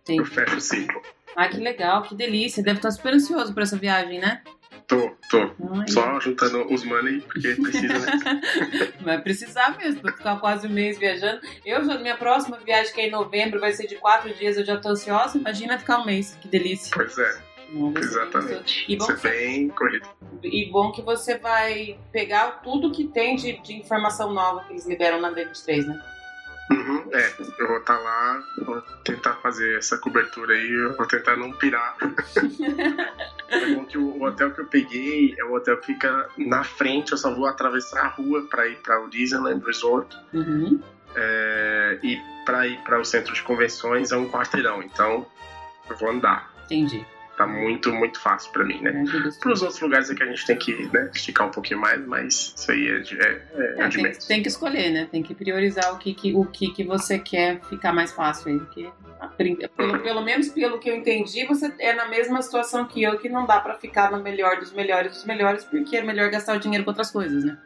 Sim. Eu fecho o ciclo. Ah, que legal, que delícia. Deve estar super ansioso por essa viagem, né? Tô, tô. Ai. Só juntando os money, porque precisa, né? (laughs) vai precisar mesmo, pra ficar quase um mês viajando. Eu já, minha próxima viagem, que é em novembro, vai ser de quatro dias, eu já tô ansiosa. Imagina ficar um mês, que delícia. Pois é. Exatamente. E bom Isso é bem corrido. E bom que você vai pegar tudo que tem de, de informação nova que eles liberam na D23, né? Uhum, é, eu vou estar tá lá, vou tentar fazer essa cobertura aí, eu vou tentar não pirar. (laughs) é bom que o, hotel que eu peguei é o hotel que fica na frente, eu só vou atravessar a rua para ir para o Disneyland Resort. Uhum. É, e para ir para o centro de convenções é um quarteirão, então eu vou andar. Entendi tá muito, muito fácil para mim, né? Para os outros lugares é que a gente tem que né, esticar um pouquinho mais, mas isso aí é, de, é, é, é de tem, tem, que escolher, né? Tem que priorizar o que, que, o que, que você quer ficar mais fácil aí, porque pelo, pelo menos pelo que eu entendi, você é na mesma situação que eu, que não dá para ficar no melhor dos melhores dos melhores, porque é melhor gastar o dinheiro com outras coisas, né?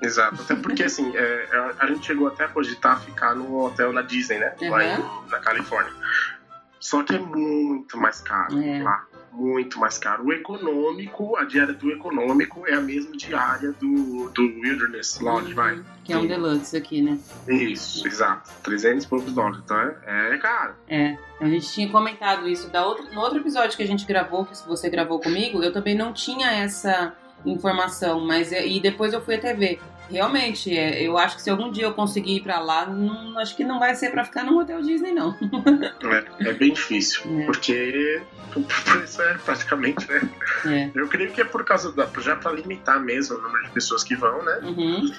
Exato, até porque assim, é, a gente chegou até a cogitar ficar no hotel na Disney, né? Uhum. Lá em, na Califórnia. Só que é muito mais caro é. lá muito mais caro. O econômico, a diária do econômico é a mesma diária do, do Wilderness Lodge, uhum, vai. Que é um deluxe aqui, né? Isso, exato. 300 e poucos dólares. Então é, é caro. É. A gente tinha comentado isso da outra, no outro episódio que a gente gravou, que você gravou comigo, eu também não tinha essa informação, mas é, e depois eu fui até ver. Realmente, é, eu acho que se algum dia eu conseguir ir pra lá, não, acho que não vai ser pra ficar no hotel Disney, não. é, é bem difícil, é. porque o (laughs) preço é praticamente, né? É. Eu creio que é por causa da. já pra limitar mesmo o número de pessoas que vão, né? Uhum.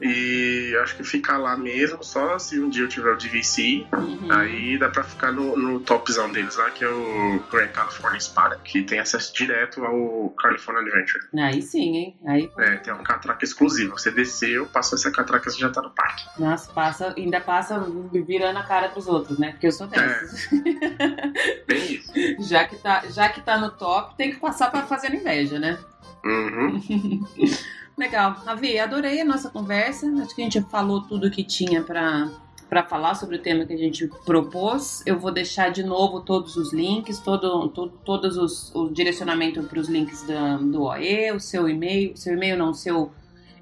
E acho que ficar lá mesmo, só se um dia eu tiver o DVC, uhum. aí dá pra ficar no, no topzão deles lá, que é o Grand California Spa, que tem acesso direto ao California Adventure. Aí sim, hein? Aí... É, tem uma catraca exclusiva. Você desceu, passou essa catraca, você já tá no parque. Nossa, passa, ainda passa virando a cara pros outros, né? Porque eu sou dessas. É. Bem isso. (laughs) já, que tá, já que tá no top, tem que passar pra fazer inveja, né? Uhum. (laughs) Legal. Avi, adorei a nossa conversa. Acho que a gente falou tudo que tinha para para falar sobre o tema que a gente propôs. Eu vou deixar de novo todos os links, todo, todo todos os o direcionamento para os links do, OE, o seu e-mail, seu e-mail não, seu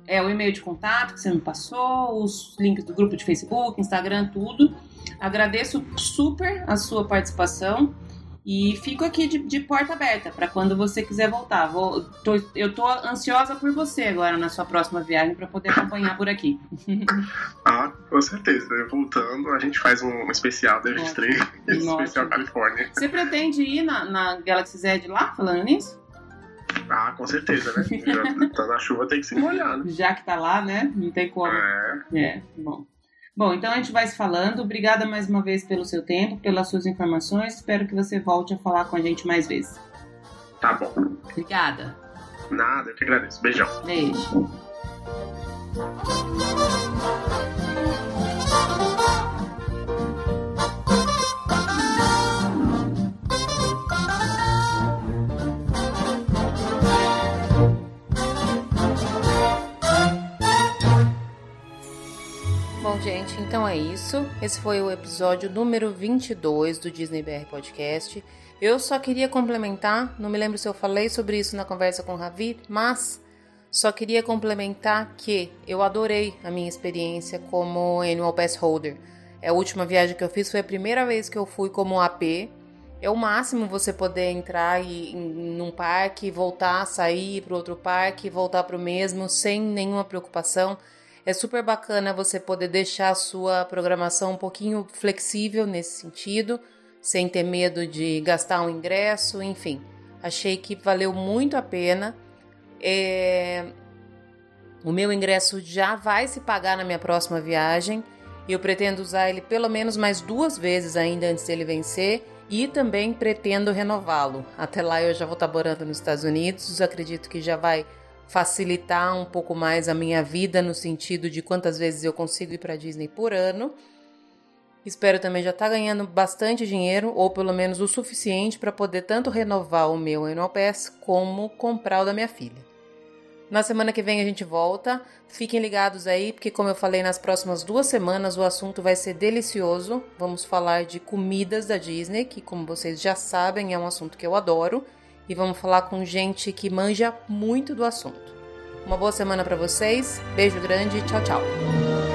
é o e-mail de contato que você me passou, os links do grupo de Facebook, Instagram, tudo. Agradeço super a sua participação. E fico aqui de, de porta aberta para quando você quiser voltar. Vou, tô, eu tô ansiosa por você agora na sua próxima viagem para poder acompanhar por aqui. (laughs) ah, com certeza. Voltando, a gente faz um especial da 23, (laughs) especial Califórnia. Você pretende ir na, na Galaxy Z lá, falando nisso? Ah, com certeza, né? (laughs) Já tá na chuva, tem que se molhar, né? Já que tá lá, né? Não tem como. É. É, bom. Bom, então a gente vai se falando. Obrigada mais uma vez pelo seu tempo, pelas suas informações. Espero que você volte a falar com a gente mais vezes. Tá bom. Obrigada. Nada, eu que agradeço. Beijão. Beijo. Então é isso. Esse foi o episódio número 22 do Disney BR Podcast. Eu só queria complementar, não me lembro se eu falei sobre isso na conversa com o Ravi, mas só queria complementar que eu adorei a minha experiência como Annual Pass Holder. É a última viagem que eu fiz, foi a primeira vez que eu fui como AP. É o máximo você poder entrar e, em, num parque, voltar, sair para outro parque, voltar para o mesmo, sem nenhuma preocupação. É super bacana você poder deixar a sua programação um pouquinho flexível nesse sentido, sem ter medo de gastar um ingresso, enfim. Achei que valeu muito a pena. É... O meu ingresso já vai se pagar na minha próxima viagem eu pretendo usar ele pelo menos mais duas vezes ainda antes dele vencer e também pretendo renová-lo. Até lá eu já vou estar morando nos Estados Unidos, acredito que já vai facilitar um pouco mais a minha vida no sentido de quantas vezes eu consigo ir para Disney por ano. Espero também já estar tá ganhando bastante dinheiro, ou pelo menos o suficiente para poder tanto renovar o meu Annual Pass como comprar o da minha filha. Na semana que vem a gente volta. Fiquem ligados aí, porque, como eu falei, nas próximas duas semanas o assunto vai ser delicioso. Vamos falar de comidas da Disney, que, como vocês já sabem, é um assunto que eu adoro e vamos falar com gente que manja muito do assunto. Uma boa semana para vocês, beijo grande, tchau, tchau.